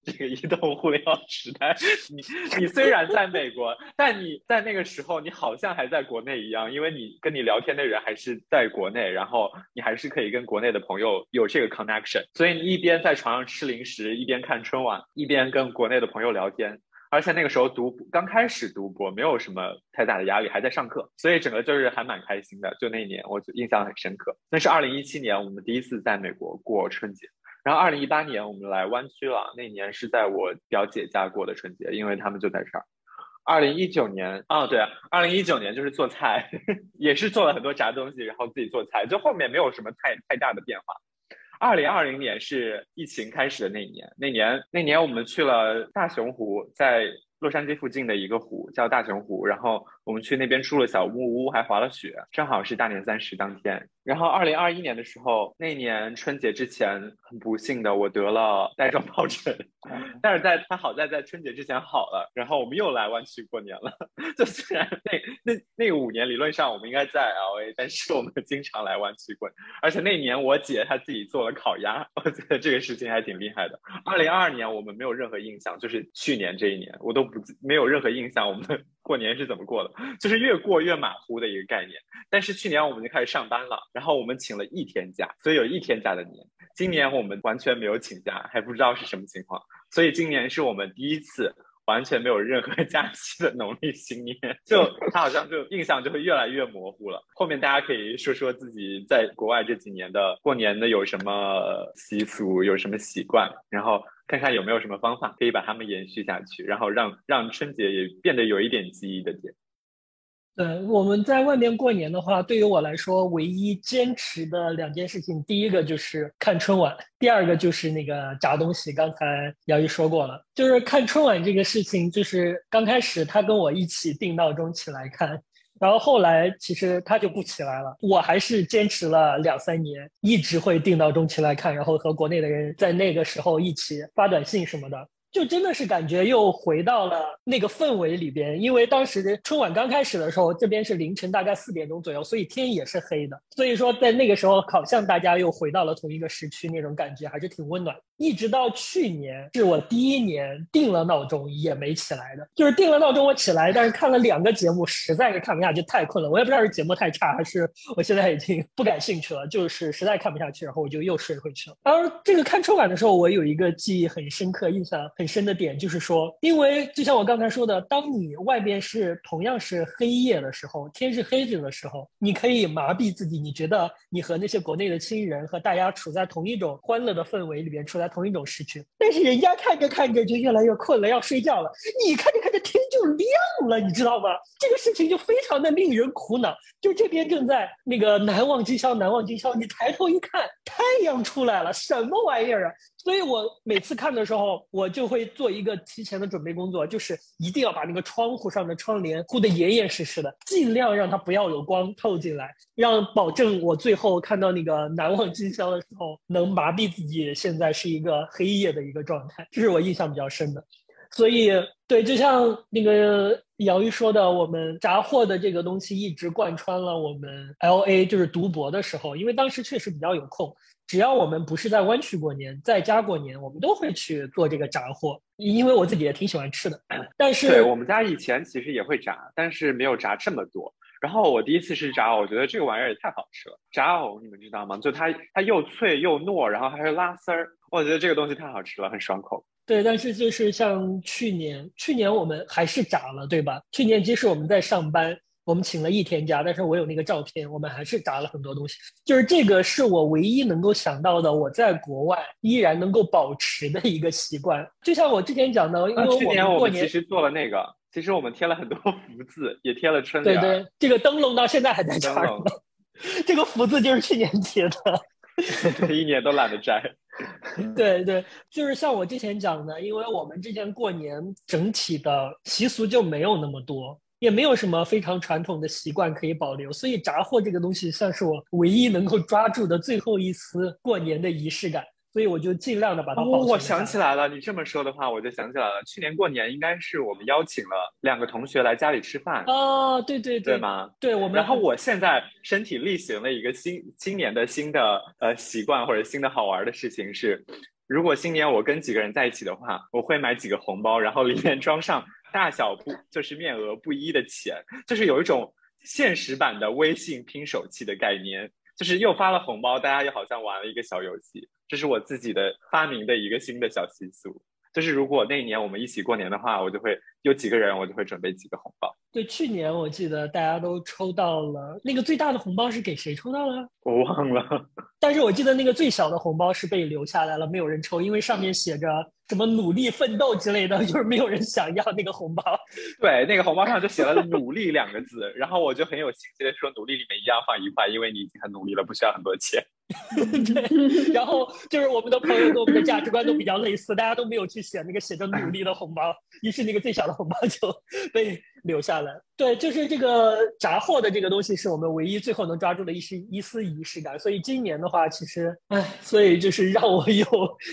这个移动互联网时代，你你虽然在美国，但你在那个时候，你好像还在国内一样，因为你跟你聊天的人还是在国内，然后你还是可以跟国内的朋友有这个 connection，所以你一边在床上吃零食，一边看春晚，一边跟国内的朋友聊天，而且那个时候读刚开始读博，没有什么太大的压力，还在上课，所以整个就是还蛮开心的。就那一年，我就印象很深刻。那是二零一七年，我们第一次在美国过春节。然后二零一八年我们来湾区了，那年是在我表姐家过的春节，因为他们就在这儿。二零一九年，哦对啊，二零一九年就是做菜，也是做了很多炸东西，然后自己做菜，就后面没有什么太太大的变化。二零二零年是疫情开始的那一年，那年那年我们去了大熊湖，在洛杉矶附近的一个湖叫大熊湖，然后我们去那边住了小木屋，还滑了雪，正好是大年三十当天。然后二零二一年的时候，那年春节之前，很不幸的我得了带状疱疹，但是在他好在在春节之前好了，然后我们又来湾区过年了。就虽然那那那五年理论上我们应该在 LA，但是我们经常来湾区过。而且那年我姐她自己做了烤鸭，我觉得这个事情还挺厉害的。二零二二年我们没有任何印象，就是去年这一年我都不没有任何印象，我们过年是怎么过的，就是越过越马虎的一个概念。但是去年我们就开始上班了。然后我们请了一天假，所以有一天假的年。今年我们完全没有请假，还不知道是什么情况。所以今年是我们第一次完全没有任何假期的农历新年，就他好像就印象就会越来越模糊了。后面大家可以说说自己在国外这几年的过年的有什么习俗，有什么习惯，然后看看有没有什么方法可以把它们延续下去，然后让让春节也变得有一点记忆的点。呃，我们在外面过年的话，对于我来说，唯一坚持的两件事情，第一个就是看春晚，第二个就是那个炸东西。刚才姚一说过了，就是看春晚这个事情，就是刚开始他跟我一起定闹钟起来看，然后后来其实他就不起来了，我还是坚持了两三年，一直会定闹钟起来看，然后和国内的人在那个时候一起发短信什么的。就真的是感觉又回到了那个氛围里边，因为当时春晚刚开始的时候，这边是凌晨大概四点钟左右，所以天也是黑的。所以说在那个时候，好像大家又回到了同一个时区，那种感觉还是挺温暖。一直到去年是我第一年定了闹钟也没起来的，就是定了闹钟我起来，但是看了两个节目，实在是看不下去，太困了。我也不知道是节目太差，还是我现在已经不感兴趣了，就是实在看不下去，然后我就又睡回去了。而这个看春晚的时候，我有一个记忆很深刻、印象很深的点，就是说，因为就像我刚才说的，当你外边是同样是黑夜的时候，天是黑着的时候，你可以麻痹自己，你觉得你和那些国内的亲人和大家处在同一种欢乐的氛围里边，处在。同一种时区，但是人家看着看着就越来越困了，要睡觉了。你看着看着天亮了，你知道吗？这个事情就非常的令人苦恼。就这边正在那个难忘今宵，难忘今宵，你抬头一看，太阳出来了，什么玩意儿啊？所以我每次看的时候，我就会做一个提前的准备工作，就是一定要把那个窗户上的窗帘糊得严严实实的，尽量让它不要有光透进来，让保证我最后看到那个难忘今宵的时候，能麻痹自己现在是一个黑夜的一个状态，这是我印象比较深的。所以，对，就像那个姚玉说的，我们炸货的这个东西一直贯穿了我们 L A，就是读博的时候，因为当时确实比较有空。只要我们不是在湾区过年，在家过年，我们都会去做这个炸货，因为我自己也挺喜欢吃的。但是，对我们家以前其实也会炸，但是没有炸这么多。然后我第一次吃炸藕，我觉得这个玩意儿也太好吃了。炸藕你们知道吗？就它它又脆又糯，然后还会拉丝儿，我觉得这个东西太好吃了，很爽口。对，但是就是像去年，去年我们还是炸了，对吧？去年即使我们在上班。我们请了一天假，但是我有那个照片，我们还是炸了很多东西。就是这个是我唯一能够想到的，我在国外依然能够保持的一个习惯。就像我之前讲的，因为去年我们其实做了那个，其实我们贴了很多 福字，也贴了春联。对对，这个灯笼到现在还在这儿呢。这个福字就是去年贴的，对一年都懒得摘。对对，就是像我之前讲的，因为我们之前过年整体的习俗就没有那么多。也没有什么非常传统的习惯可以保留，所以炸货这个东西算是我唯一能够抓住的最后一丝过年的仪式感，所以我就尽量的把它保存。我想起来了，你这么说的话，我就想起来了，去年过年应该是我们邀请了两个同学来家里吃饭。哦，对对对吗？对，我们。然后我现在身体力行了一个新今年的新的呃习惯或者新的好玩的事情是，如果新年我跟几个人在一起的话，我会买几个红包，然后里面装上。大小不就是面额不一的钱，就是有一种现实版的微信拼手气的概念，就是又发了红包，大家又好像玩了一个小游戏。这是我自己的发明的一个新的小习俗。就是如果那一年我们一起过年的话，我就会有几个人，我就会准备几个红包。对，去年我记得大家都抽到了那个最大的红包是给谁抽到了？我忘了。但是我记得那个最小的红包是被留下来了，没有人抽，因为上面写着什么努力奋斗之类的，就是没有人想要那个红包。对，那个红包上就写了“努力”两个字，然后我就很有信心的说：“努力里面一样放一块，因为你已经很努力了，不需要很多钱。” 对，然后就是我们的朋友跟我们的价值观都比较类似，大家都没有去写那个写着努力的红包，于是那个最小的红包就被留下来。对，就是这个炸货的这个东西是我们唯一最后能抓住的一丝一丝仪式感。所以今年的话，其实唉，所以就是让我又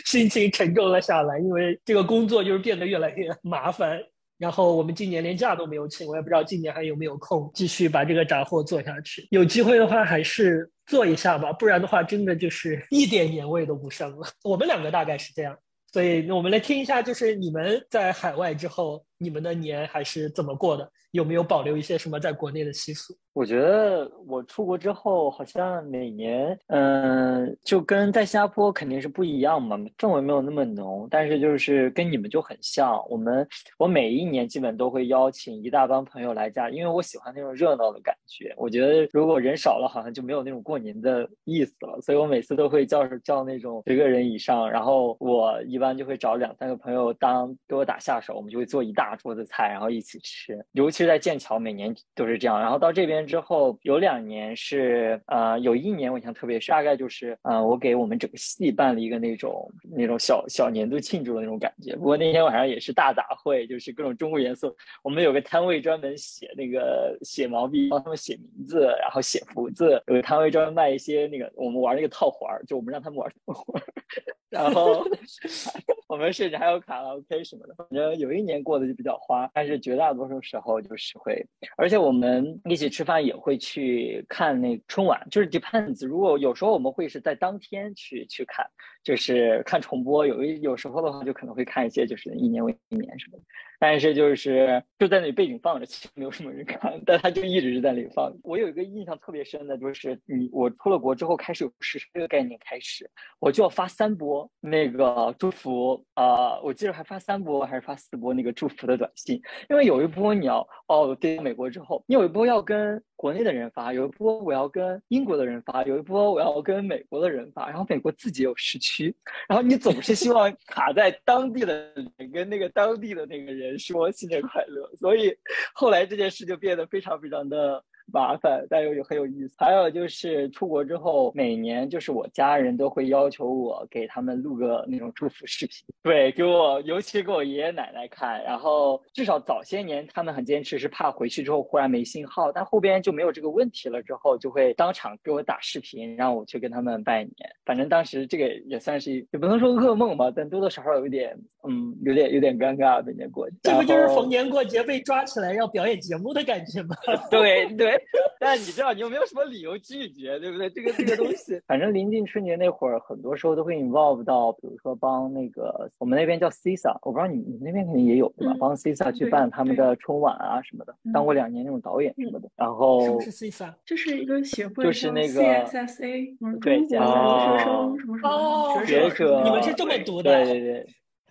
心情沉重了下来，因为这个工作就是变得越来越麻烦。然后我们今年连假都没有请，我也不知道今年还有没有空继续把这个炸货做下去。有机会的话还是做一下吧，不然的话真的就是 一点年味都不剩了。我们两个大概是这样，所以我们来听一下，就是你们在海外之后，你们的年还是怎么过的？有没有保留一些什么在国内的习俗？我觉得我出国之后，好像每年，嗯，就跟在新加坡肯定是不一样嘛，氛围没有那么浓，但是就是跟你们就很像。我们我每一年基本都会邀请一大帮朋友来家，因为我喜欢那种热闹的感觉。我觉得如果人少了，好像就没有那种过年的意思了，所以我每次都会叫叫那种十个人以上，然后我一般就会找两三个朋友当给我打下手，我们就会做一大大桌子菜，然后一起吃。尤其是在剑桥，每年都是这样。然后到这边之后，有两年是呃，有一年我印象特别深，大概就是呃，我给我们整个系办了一个那种那种小小年度庆祝的那种感觉。不过那天晚上也是大杂烩，就是各种中国元素。我们有个摊位专门写那个写毛笔，帮他们写名字，然后写福字。有个摊位专门卖一些那个我们玩那个套环，就我们让他们玩套环。然后 我们甚至还有卡拉 OK 什么的，反正有一年过得就比较花，但是绝大多数时候就是会，而且我们一起吃饭也会去看那春晚，就是 depends。如果有时候我们会是在当天去去看，就是看重播，有一有时候的话就可能会看一些就是一年为一年什么的。但是就是就在那里背景放着，其实没有什么人看，但他就一直是在那里放。我有一个印象特别深的，就是你我出了国之后开始有时这个概念开始，我就要发三波那个祝福啊，我记得还发三波还是发四波那个祝福的短信，因为有一波你要哦对美国之后，你有一波要跟国内的人发，有一波我要跟英国的人发，有一波我要跟美国的人发，然后美国自己有时区，然后你总是希望卡在当地的跟那个当地的那个人。说新年快乐，所以后来这件事就变得非常非常的。麻烦，但又很有意思。还有就是出国之后，每年就是我家人都会要求我给他们录个那种祝福视频，对，给我，尤其给我爷爷奶奶看。然后至少早些年他们很坚持，是怕回去之后忽然没信号，但后边就没有这个问题了。之后就会当场给我打视频，让我去跟他们拜年。反正当时这个也算是也不能说噩梦吧，但多多少少有一点，嗯，有点有点尴尬。每年过节，这不就是逢年过节被抓起来要表演节目的感觉吗？对对。但你知道，你又没有什么理由拒绝，对不对？这个这个东西，反正临近春节那会儿，很多时候都会 involve 到，比如说帮那个我们那边叫 CISA，我不知道你你们那边肯定也有对吧？帮 CISA 去办他们的春晚啊什么的，当过两年那种导演什么的。然后什么是 CISA？这是一个协会，就是那个 CSSA，对，中国学生什么什么学者，你们是这么读的？对对对。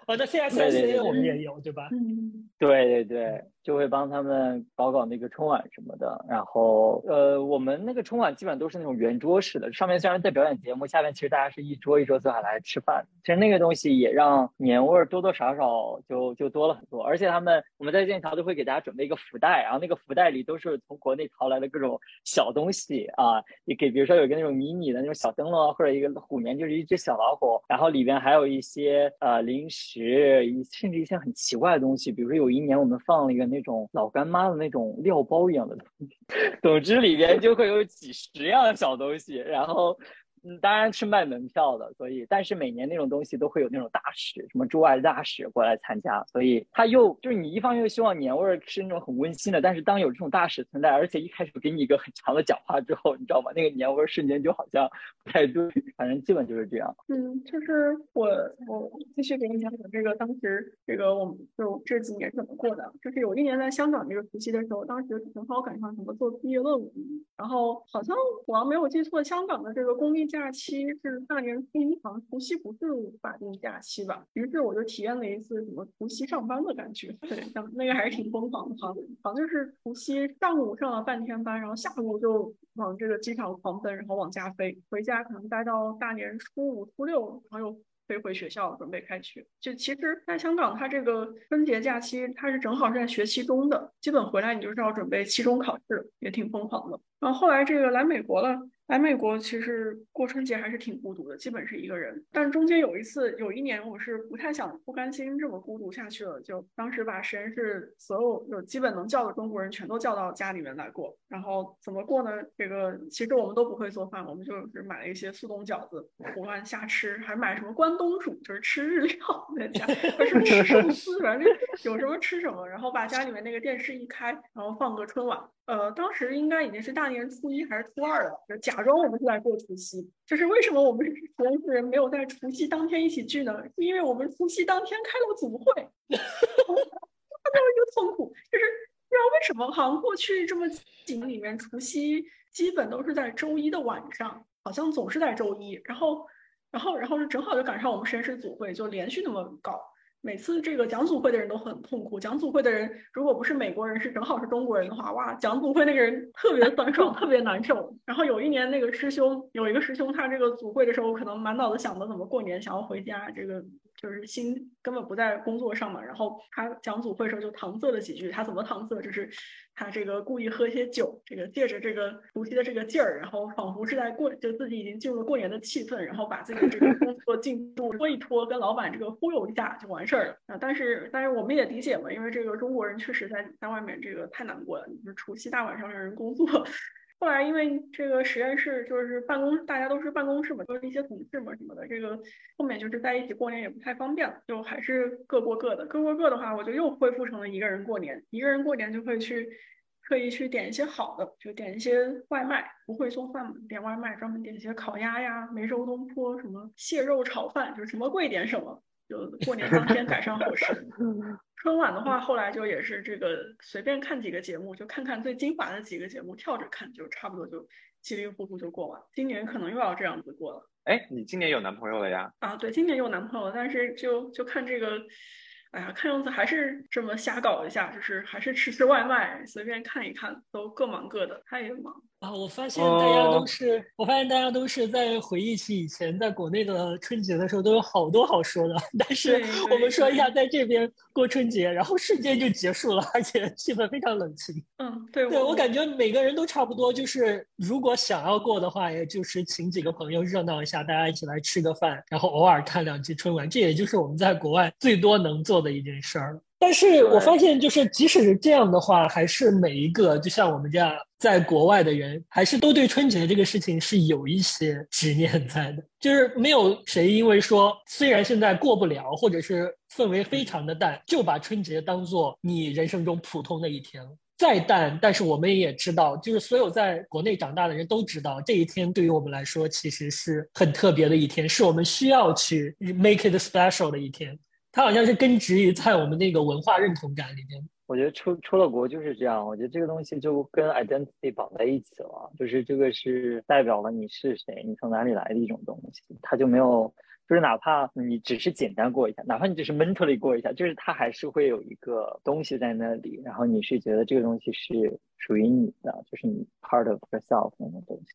哦，那 CSSA 我们也有对吧？嗯，对对对。就会帮他们搞搞那个春晚什么的，然后呃，我们那个春晚基本上都是那种圆桌式的，上面虽然在表演节目，下面其实大家是一桌一桌坐下来吃饭。其实那个东西也让年味儿多多少少就就多了很多。而且他们我们在剑桥都会给大家准备一个福袋，然后那个福袋里都是从国内淘来的各种小东西啊，也给比如说有一个那种迷你的那种小灯笼，或者一个虎年就是一只小老虎，然后里边还有一些呃零食，甚至一些很奇怪的东西，比如说有一年我们放了一个那。那种老干妈的那种料包一样的东西，总之里边就会有几十样小东西，然后。嗯，当然是卖门票的，所以但是每年那种东西都会有那种大使，什么驻外大使过来参加，所以他又就是你一方又希望年味儿是那种很温馨的，但是当有这种大使存在，而且一开始给你一个很长的讲话之后，你知道吗？那个年味儿瞬间就好像不太对，反正基本就是这样。嗯，就是我我继续给你讲讲这个当时这个我们就这几年怎么过的，就是有一年在香港这个时期的时候，当时正好赶上什么做毕业论文，然后好像我要没有记错，香港的这个公立假期是大年初一，好像除夕不是法定假期吧？于是我就体验了一次什么除夕上班的感觉。对，那个还是挺疯狂的哈。好像就是除夕上午上了半天班，然后下午就往这个机场狂奔，然后往家飞。回家可能待到大年初五、初六，然后又飞回学校准备开学。就其实，在香港，它这个春节假期它是正好是在学期中的，基本回来你就是要准备期中考试，也挺疯狂的。然后后来这个来美国了。来美国其实过春节还是挺孤独的，基本是一个人。但中间有一次，有一年我是不太想、不甘心这么孤独下去了，就当时把实验室所有有基本能叫的中国人全都叫到家里面来过。然后怎么过呢？这个其实我们都不会做饭，我们就是买了一些速冻饺子，胡乱瞎吃，还买什么关东煮，就是吃日料在家，还是吃寿司，反正有什么吃什么。然后把家里面那个电视一开，然后放个春晚。呃，当时应该已经是大年初一还是初二了，就假装我们是在过除夕。就是为什么我们实验室人没有在除夕当天一起聚呢？是因为我们除夕当天开了组会，特别一个痛苦。就是不知道为什么，好像过去这么几年里面，除夕基本都是在周一的晚上，好像总是在周一。然后，然后，然后就正好就赶上我们实验室组会，就连续那么搞。每次这个讲组会的人都很痛苦，讲组会的人如果不是美国人，是正好是中国人的话，哇，讲组会那个人特别酸爽，特别难受。然后有一年那个师兄有一个师兄，他这个组会的时候可能满脑子想着怎么过年，想要回家，这个就是心根本不在工作上嘛。然后他讲组会的时候就搪塞了几句，他怎么搪塞？就是他这个故意喝一些酒，这个借着这个熟悉的这个劲儿，然后仿佛是在过，就自己已经进入了过年的气氛，然后把自己的这个工作进度拖一拖，跟老板这个忽悠一下就完事儿了啊。但是但是我们也理解嘛，因为这个中国人确实在在外面这个太难过了，就是除夕大晚上让人工作。后来因为这个实验室就是办公，大家都是办公室嘛，都是一些同事嘛什么的，这个后面就是在一起过年也不太方便了，就还是各过各的。各过各的话，我就又恢复成了一个人过年。一个人过年就会去特意去点一些好的，就点一些外卖，不会做饭，点外卖，专门点一些烤鸭呀、梅州东坡什么蟹肉炒饭，就是什么贵点什么，就过年当天改善伙食。春晚的话，后来就也是这个随便看几个节目，就看看最精华的几个节目，跳着看，就差不多就稀里糊涂就过完。今年可能又要这样子过了。哎，你今年有男朋友了呀？啊，对，今年有男朋友，但是就就看这个，哎呀，看样子还是这么瞎搞一下，就是还是吃吃外卖，随便看一看，都各忙各的，他也忙。啊，我发现大家都是，我发现大家都是在回忆起以前在国内的春节的时候，都有好多好说的。但是我们说一下，在这边过春节，然后瞬间就结束了，而且气氛非常冷清。嗯，对，对我感觉每个人都差不多，就是如果想要过的话，也就是请几个朋友热闹一下，大家一起来吃个饭，然后偶尔看两集春晚，这也就是我们在国外最多能做的一件事儿了。但是我发现，就是即使是这样的话，还是每一个就像我们这样在国外的人，还是都对春节这个事情是有一些执念在的。就是没有谁因为说虽然现在过不了，或者是氛围非常的淡，就把春节当做你人生中普通的一天了。再淡，但是我们也知道，就是所有在国内长大的人都知道，这一天对于我们来说其实是很特别的一天，是我们需要去 make it special 的一天。它好像是根植于在我们那个文化认同感里面。我觉得出出了国就是这样，我觉得这个东西就跟 identity 绑在一起了，就是这个是代表了你是谁，你从哪里来的一种东西。它就没有，就是哪怕你只是简单过一下，哪怕你只是 mentally 过一下，就是它还是会有一个东西在那里，然后你是觉得这个东西是属于你的，就是你 part of yourself 那种东西。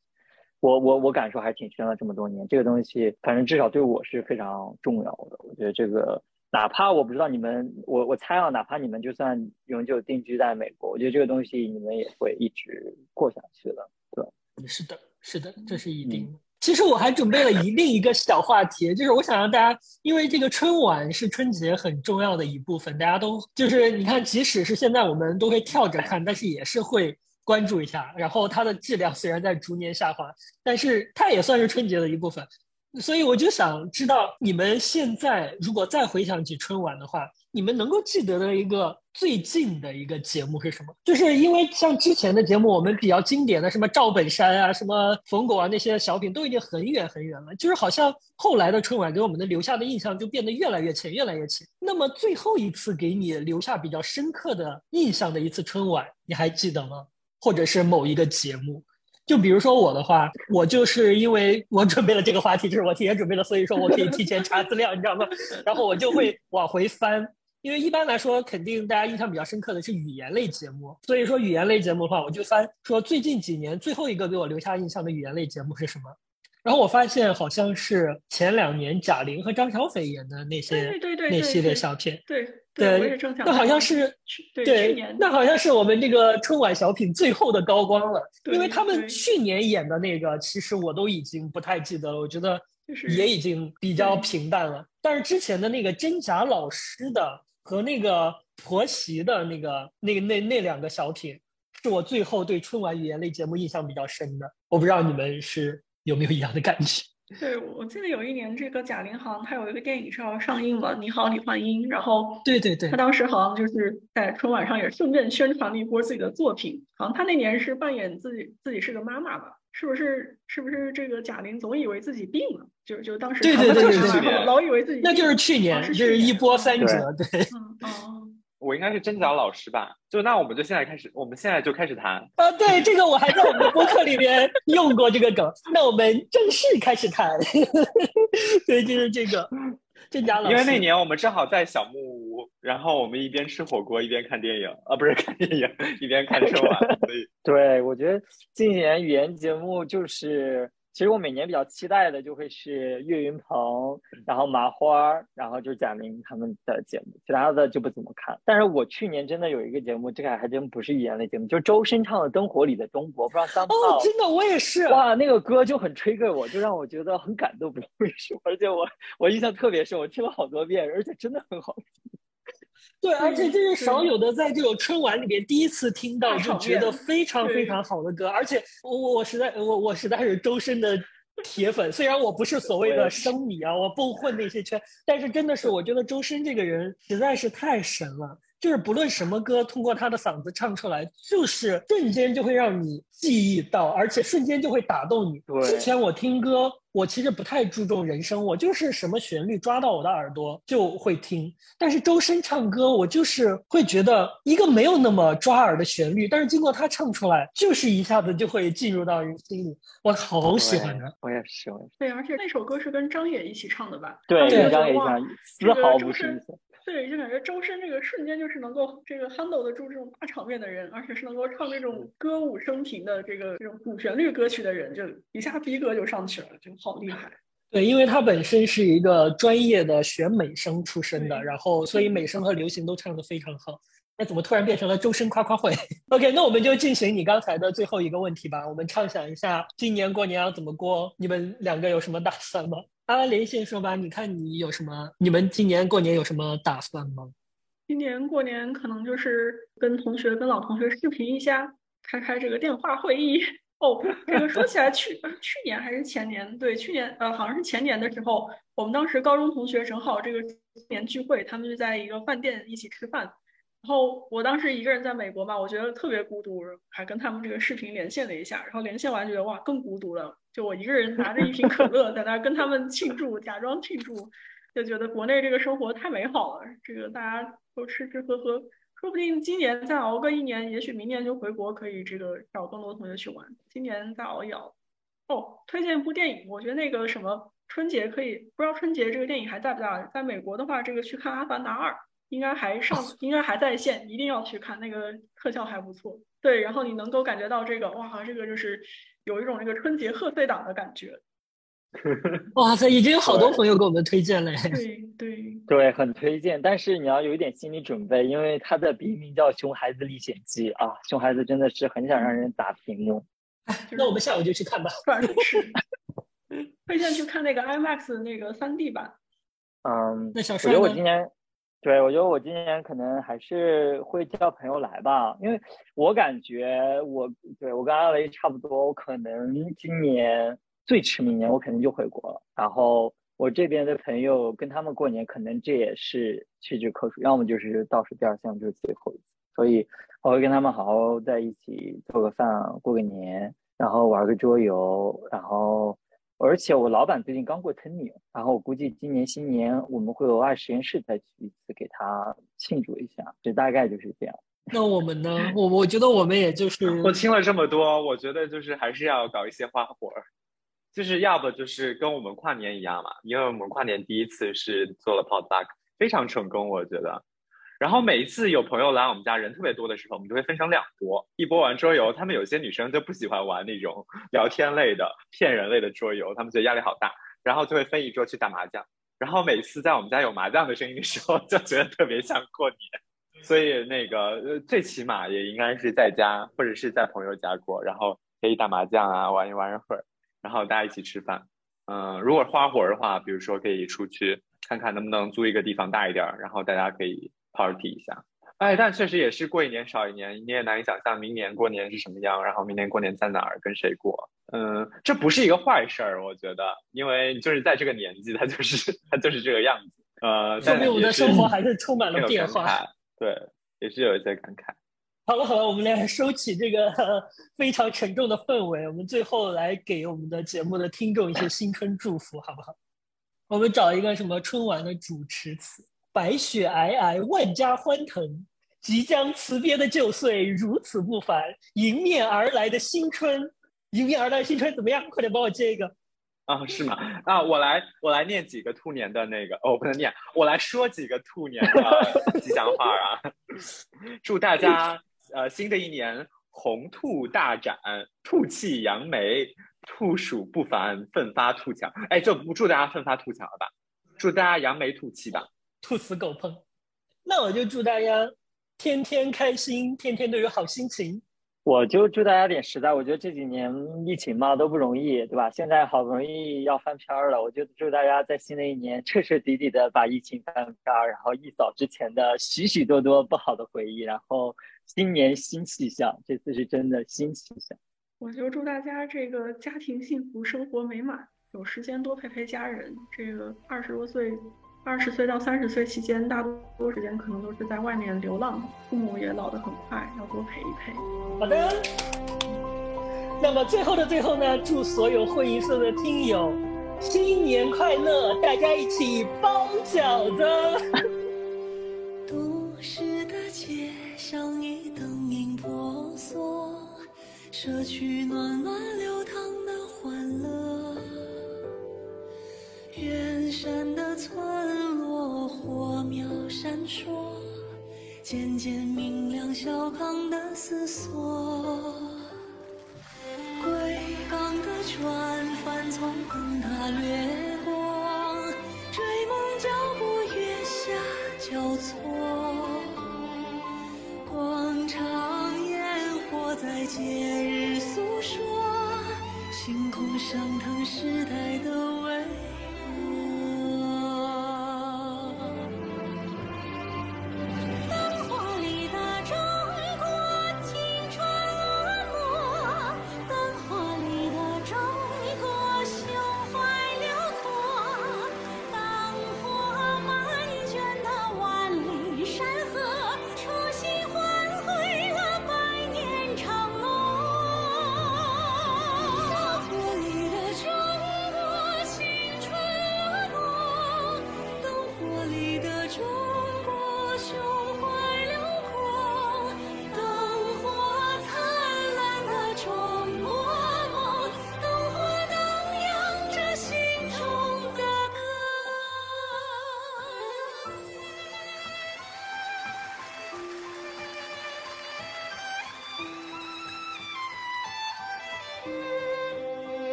我我我感受还挺深了，这么多年，这个东西反正至少对我是非常重要的。我觉得这个。哪怕我不知道你们，我我猜啊，哪怕你们就算永久定居在美国，我觉得这个东西你们也会一直过下去的，对是的，是的，这是一定的。其实我还准备了一另一个小话题，就是我想让大家，因为这个春晚是春节很重要的一部分，大家都就是你看，即使是现在我们都会跳着看，但是也是会关注一下。然后它的质量虽然在逐年下滑，但是它也算是春节的一部分。所以我就想知道，你们现在如果再回想起春晚的话，你们能够记得的一个最近的一个节目是什么？就是因为像之前的节目，我们比较经典的什么赵本山啊、什么冯巩啊那些小品，都已经很远很远了。就是好像后来的春晚给我们的留下的印象就变得越来越浅，越来越浅。那么最后一次给你留下比较深刻的印象的一次春晚，你还记得吗？或者是某一个节目？就比如说我的话，我就是因为我准备了这个话题，就是我提前准备了，所以说我可以提前查资料，你知道吗？然后我就会往回翻，因为一般来说，肯定大家印象比较深刻的是语言类节目，所以说语言类节目的话，我就翻说最近几年最后一个给我留下印象的语言类节目是什么。然后我发现好像是前两年贾玲和张小斐演的那些对对对那系列小品，对对，那好像是对，那好像是我们这个春晚小品最后的高光了，因为他们去年演的那个其实我都已经不太记得了，我觉得也已经比较平淡了。但是之前的那个真假老师的和那个婆媳的那个那个那那两个小品，是我最后对春晚语言类节目印象比较深的。我不知道你们是。有没有一样的感觉？对，我记得有一年这个贾玲好像她有一个电影是要上映嘛，《你好，李焕英》，然后对对对，她当时好像就是在春晚上也顺便宣传了一波自己的作品，好像她那年是扮演自己自己是个妈妈吧？是不是？是不是这个贾玲总以为自己病了？就就当时对对对对对，老以为自己那就是去年，就是一波三折，对，哦。我应该是真假老师吧？就那我们就现在开始，我们现在就开始谈啊！对，这个我还在我们的播客里面用过这个梗。那我们正式开始谈。对，就是这个真假老师。因为那年我们正好在小木屋，然后我们一边吃火锅一边看电影啊，不是看电影一边看春晚。所以，对我觉得今年语言节目就是其实我每年比较期待的就会是岳云鹏，然后麻花，然后就是贾玲他们的节目，其他的就不怎么看。但是我去年真的有一个节目，这个还真不是语言类节目，就是周深唱的《灯火里的中国》，不知道三炮。哦，真的，我也是。哇，那个歌就很 trigger 我，就让我觉得很感动，不知道为什么，而且我我印象特别深，我听了好多遍，而且真的很好听。对，而且这是少有的在这种春晚里边第一次听到就觉得非常非常好的歌，而且我我我实在我我实在是周深的铁粉，虽然我不是所谓的生米啊，我不混那些圈，但是真的是我觉得周深这个人实在是太神了。就是不论什么歌，通过他的嗓子唱出来，就是瞬间就会让你记忆到，而且瞬间就会打动你。之前我听歌，我其实不太注重人声，我就是什么旋律抓到我的耳朵就会听。但是周深唱歌，我就是会觉得一个没有那么抓耳的旋律，但是经过他唱出来，就是一下子就会进入到人心里。我好喜欢他，我也是，我也是。对，而且那首歌是跟张也一起唱的吧？对，跟张也一起唱，丝毫不是。对，就感觉周深这个瞬间就是能够这个 handle 得住这种大场面的人，而且是能够唱这种歌舞升平的这个这种主旋律歌曲的人，就一下逼格就上去了，就好厉害。对，因为他本身是一个专业的学美声出身的，然后所以美声和流行都唱得非常好。那怎么突然变成了周深夸夸会？OK，那我们就进行你刚才的最后一个问题吧。我们畅想一下今年过年要怎么过，你们两个有什么打算吗？阿拉连线说吧，你看你有什么？你们今年过年有什么打算吗？今年过年可能就是跟同学、跟老同学视频一下，开开这个电话会议。哦，这个说起来，去去年还是前年？对，去年呃，好像是前年的时候，我们当时高中同学正好这个年聚会，他们就在一个饭店一起吃饭。然后我当时一个人在美国嘛，我觉得特别孤独，还跟他们这个视频连线了一下，然后连线完觉得哇更孤独了，就我一个人拿着一瓶可乐在那跟他们庆祝，假装庆祝，就觉得国内这个生活太美好了，这个大家都吃吃喝喝，说不定今年再熬个一年，也许明年就回国可以这个找更多同学去玩，今年再熬一熬。哦，推荐一部电影，我觉得那个什么春节可以，不知道春节这个电影还在不在？在美国的话，这个去看《阿凡达二》。应该还上，应该还在线，一定要去看，那个特效还不错。对，然后你能够感觉到这个，哇，这个就是有一种那个春节贺岁档的感觉。哇塞，已经有好多朋友给我们推荐了。对对对，很推荐，但是你要有一点心理准备，因为它的笔名叫《熊孩子历险记》啊，熊孩子真的是很想让人打屏幕。哎那我们下午就去看吧。是。推荐去看那个 IMAX 那个三 D 版。嗯，那小帅我觉得我今年。对，我觉得我今年可能还是会叫朋友来吧，因为我感觉我对我跟阿雷差不多，我可能今年最迟明年我肯定就回国了。然后我这边的朋友跟他们过年，可能这也是屈指可数，要么就是倒数第二，项就是最后一次。所以我会跟他们好好在一起做个饭，过个年，然后玩个桌游，然后。而且我老板最近刚过 turning，然后我估计今年新年我们会额外实验室再去一次给他庆祝一下，就大概就是这样。那我们呢？我我觉得我们也就是 我听了这么多，我觉得就是还是要搞一些花活儿，就是要不就是跟我们跨年一样嘛，因为我们跨年第一次是做了 potluck，非常成功，我觉得。然后每一次有朋友来我们家人特别多的时候，我们就会分成两波，一波玩桌游，他们有些女生就不喜欢玩那种 聊天类的、骗人类的桌游，他们觉得压力好大，然后就会分一桌去打麻将。然后每次在我们家有麻将的声音的时候，就觉得特别像过年。所以那个呃，最起码也应该是在家或者是在朋友家过，然后可以打麻将啊，玩一玩一会儿，然后大家一起吃饭。嗯，如果花活的话，比如说可以出去看看能不能租一个地方大一点，然后大家可以。Party 一下，哎，但确实也是过一年少一年，你也难以想象明年过年是什么样，然后明年过年在哪儿跟谁过。嗯，这不是一个坏事儿，我觉得，因为就是在这个年纪，他就是他就是这个样子。呃，说明我们的生活还是充满了变化。对，也是有一些感慨。好了好了，我们来收起这个 非常沉重的氛围，我们最后来给我们的节目的听众一些新春祝福，好不好？我们找一个什么春晚的主持词。白雪皑皑，万家欢腾，即将辞别的旧岁如此不凡，迎面而来的新春，迎面而来的新春怎么样？快点帮我接一个啊？是吗？啊，我来，我来念几个兔年的那个哦，不能念，我来说几个兔年的吉祥话啊！祝大家呃新的一年红兔大展，兔气扬眉，兔鼠不凡，奋发图强。哎，就不祝大家奋发图强了吧？祝大家扬眉吐气吧，兔死狗烹。那我就祝大家天天开心，天天都有好心情。我就祝大家点实在，我觉得这几年疫情嘛都不容易，对吧？现在好不容易要翻篇了，我就祝大家在新的一年彻彻底底的把疫情翻篇，然后一扫之前的许许多多不好的回忆，然后新年新气象，这次是真的新气象。我就祝大家这个家庭幸福，生活美满，有时间多陪陪家人。这个二十多岁。二十岁到三十岁期间，大多时间可能都是在外面流浪，父母也老得很快，要多陪一陪。好的，那么最后的最后呢，祝所有会议室的听友新年快乐，大家一起包饺子。都市的街上已灯影婆娑，社区暖暖流淌的欢乐。远山的村落火苗闪烁，渐渐明亮小康的思索。归港的船帆从灯塔掠过，追梦脚步月下交错。广场烟火在节日诉说，星空升腾时代的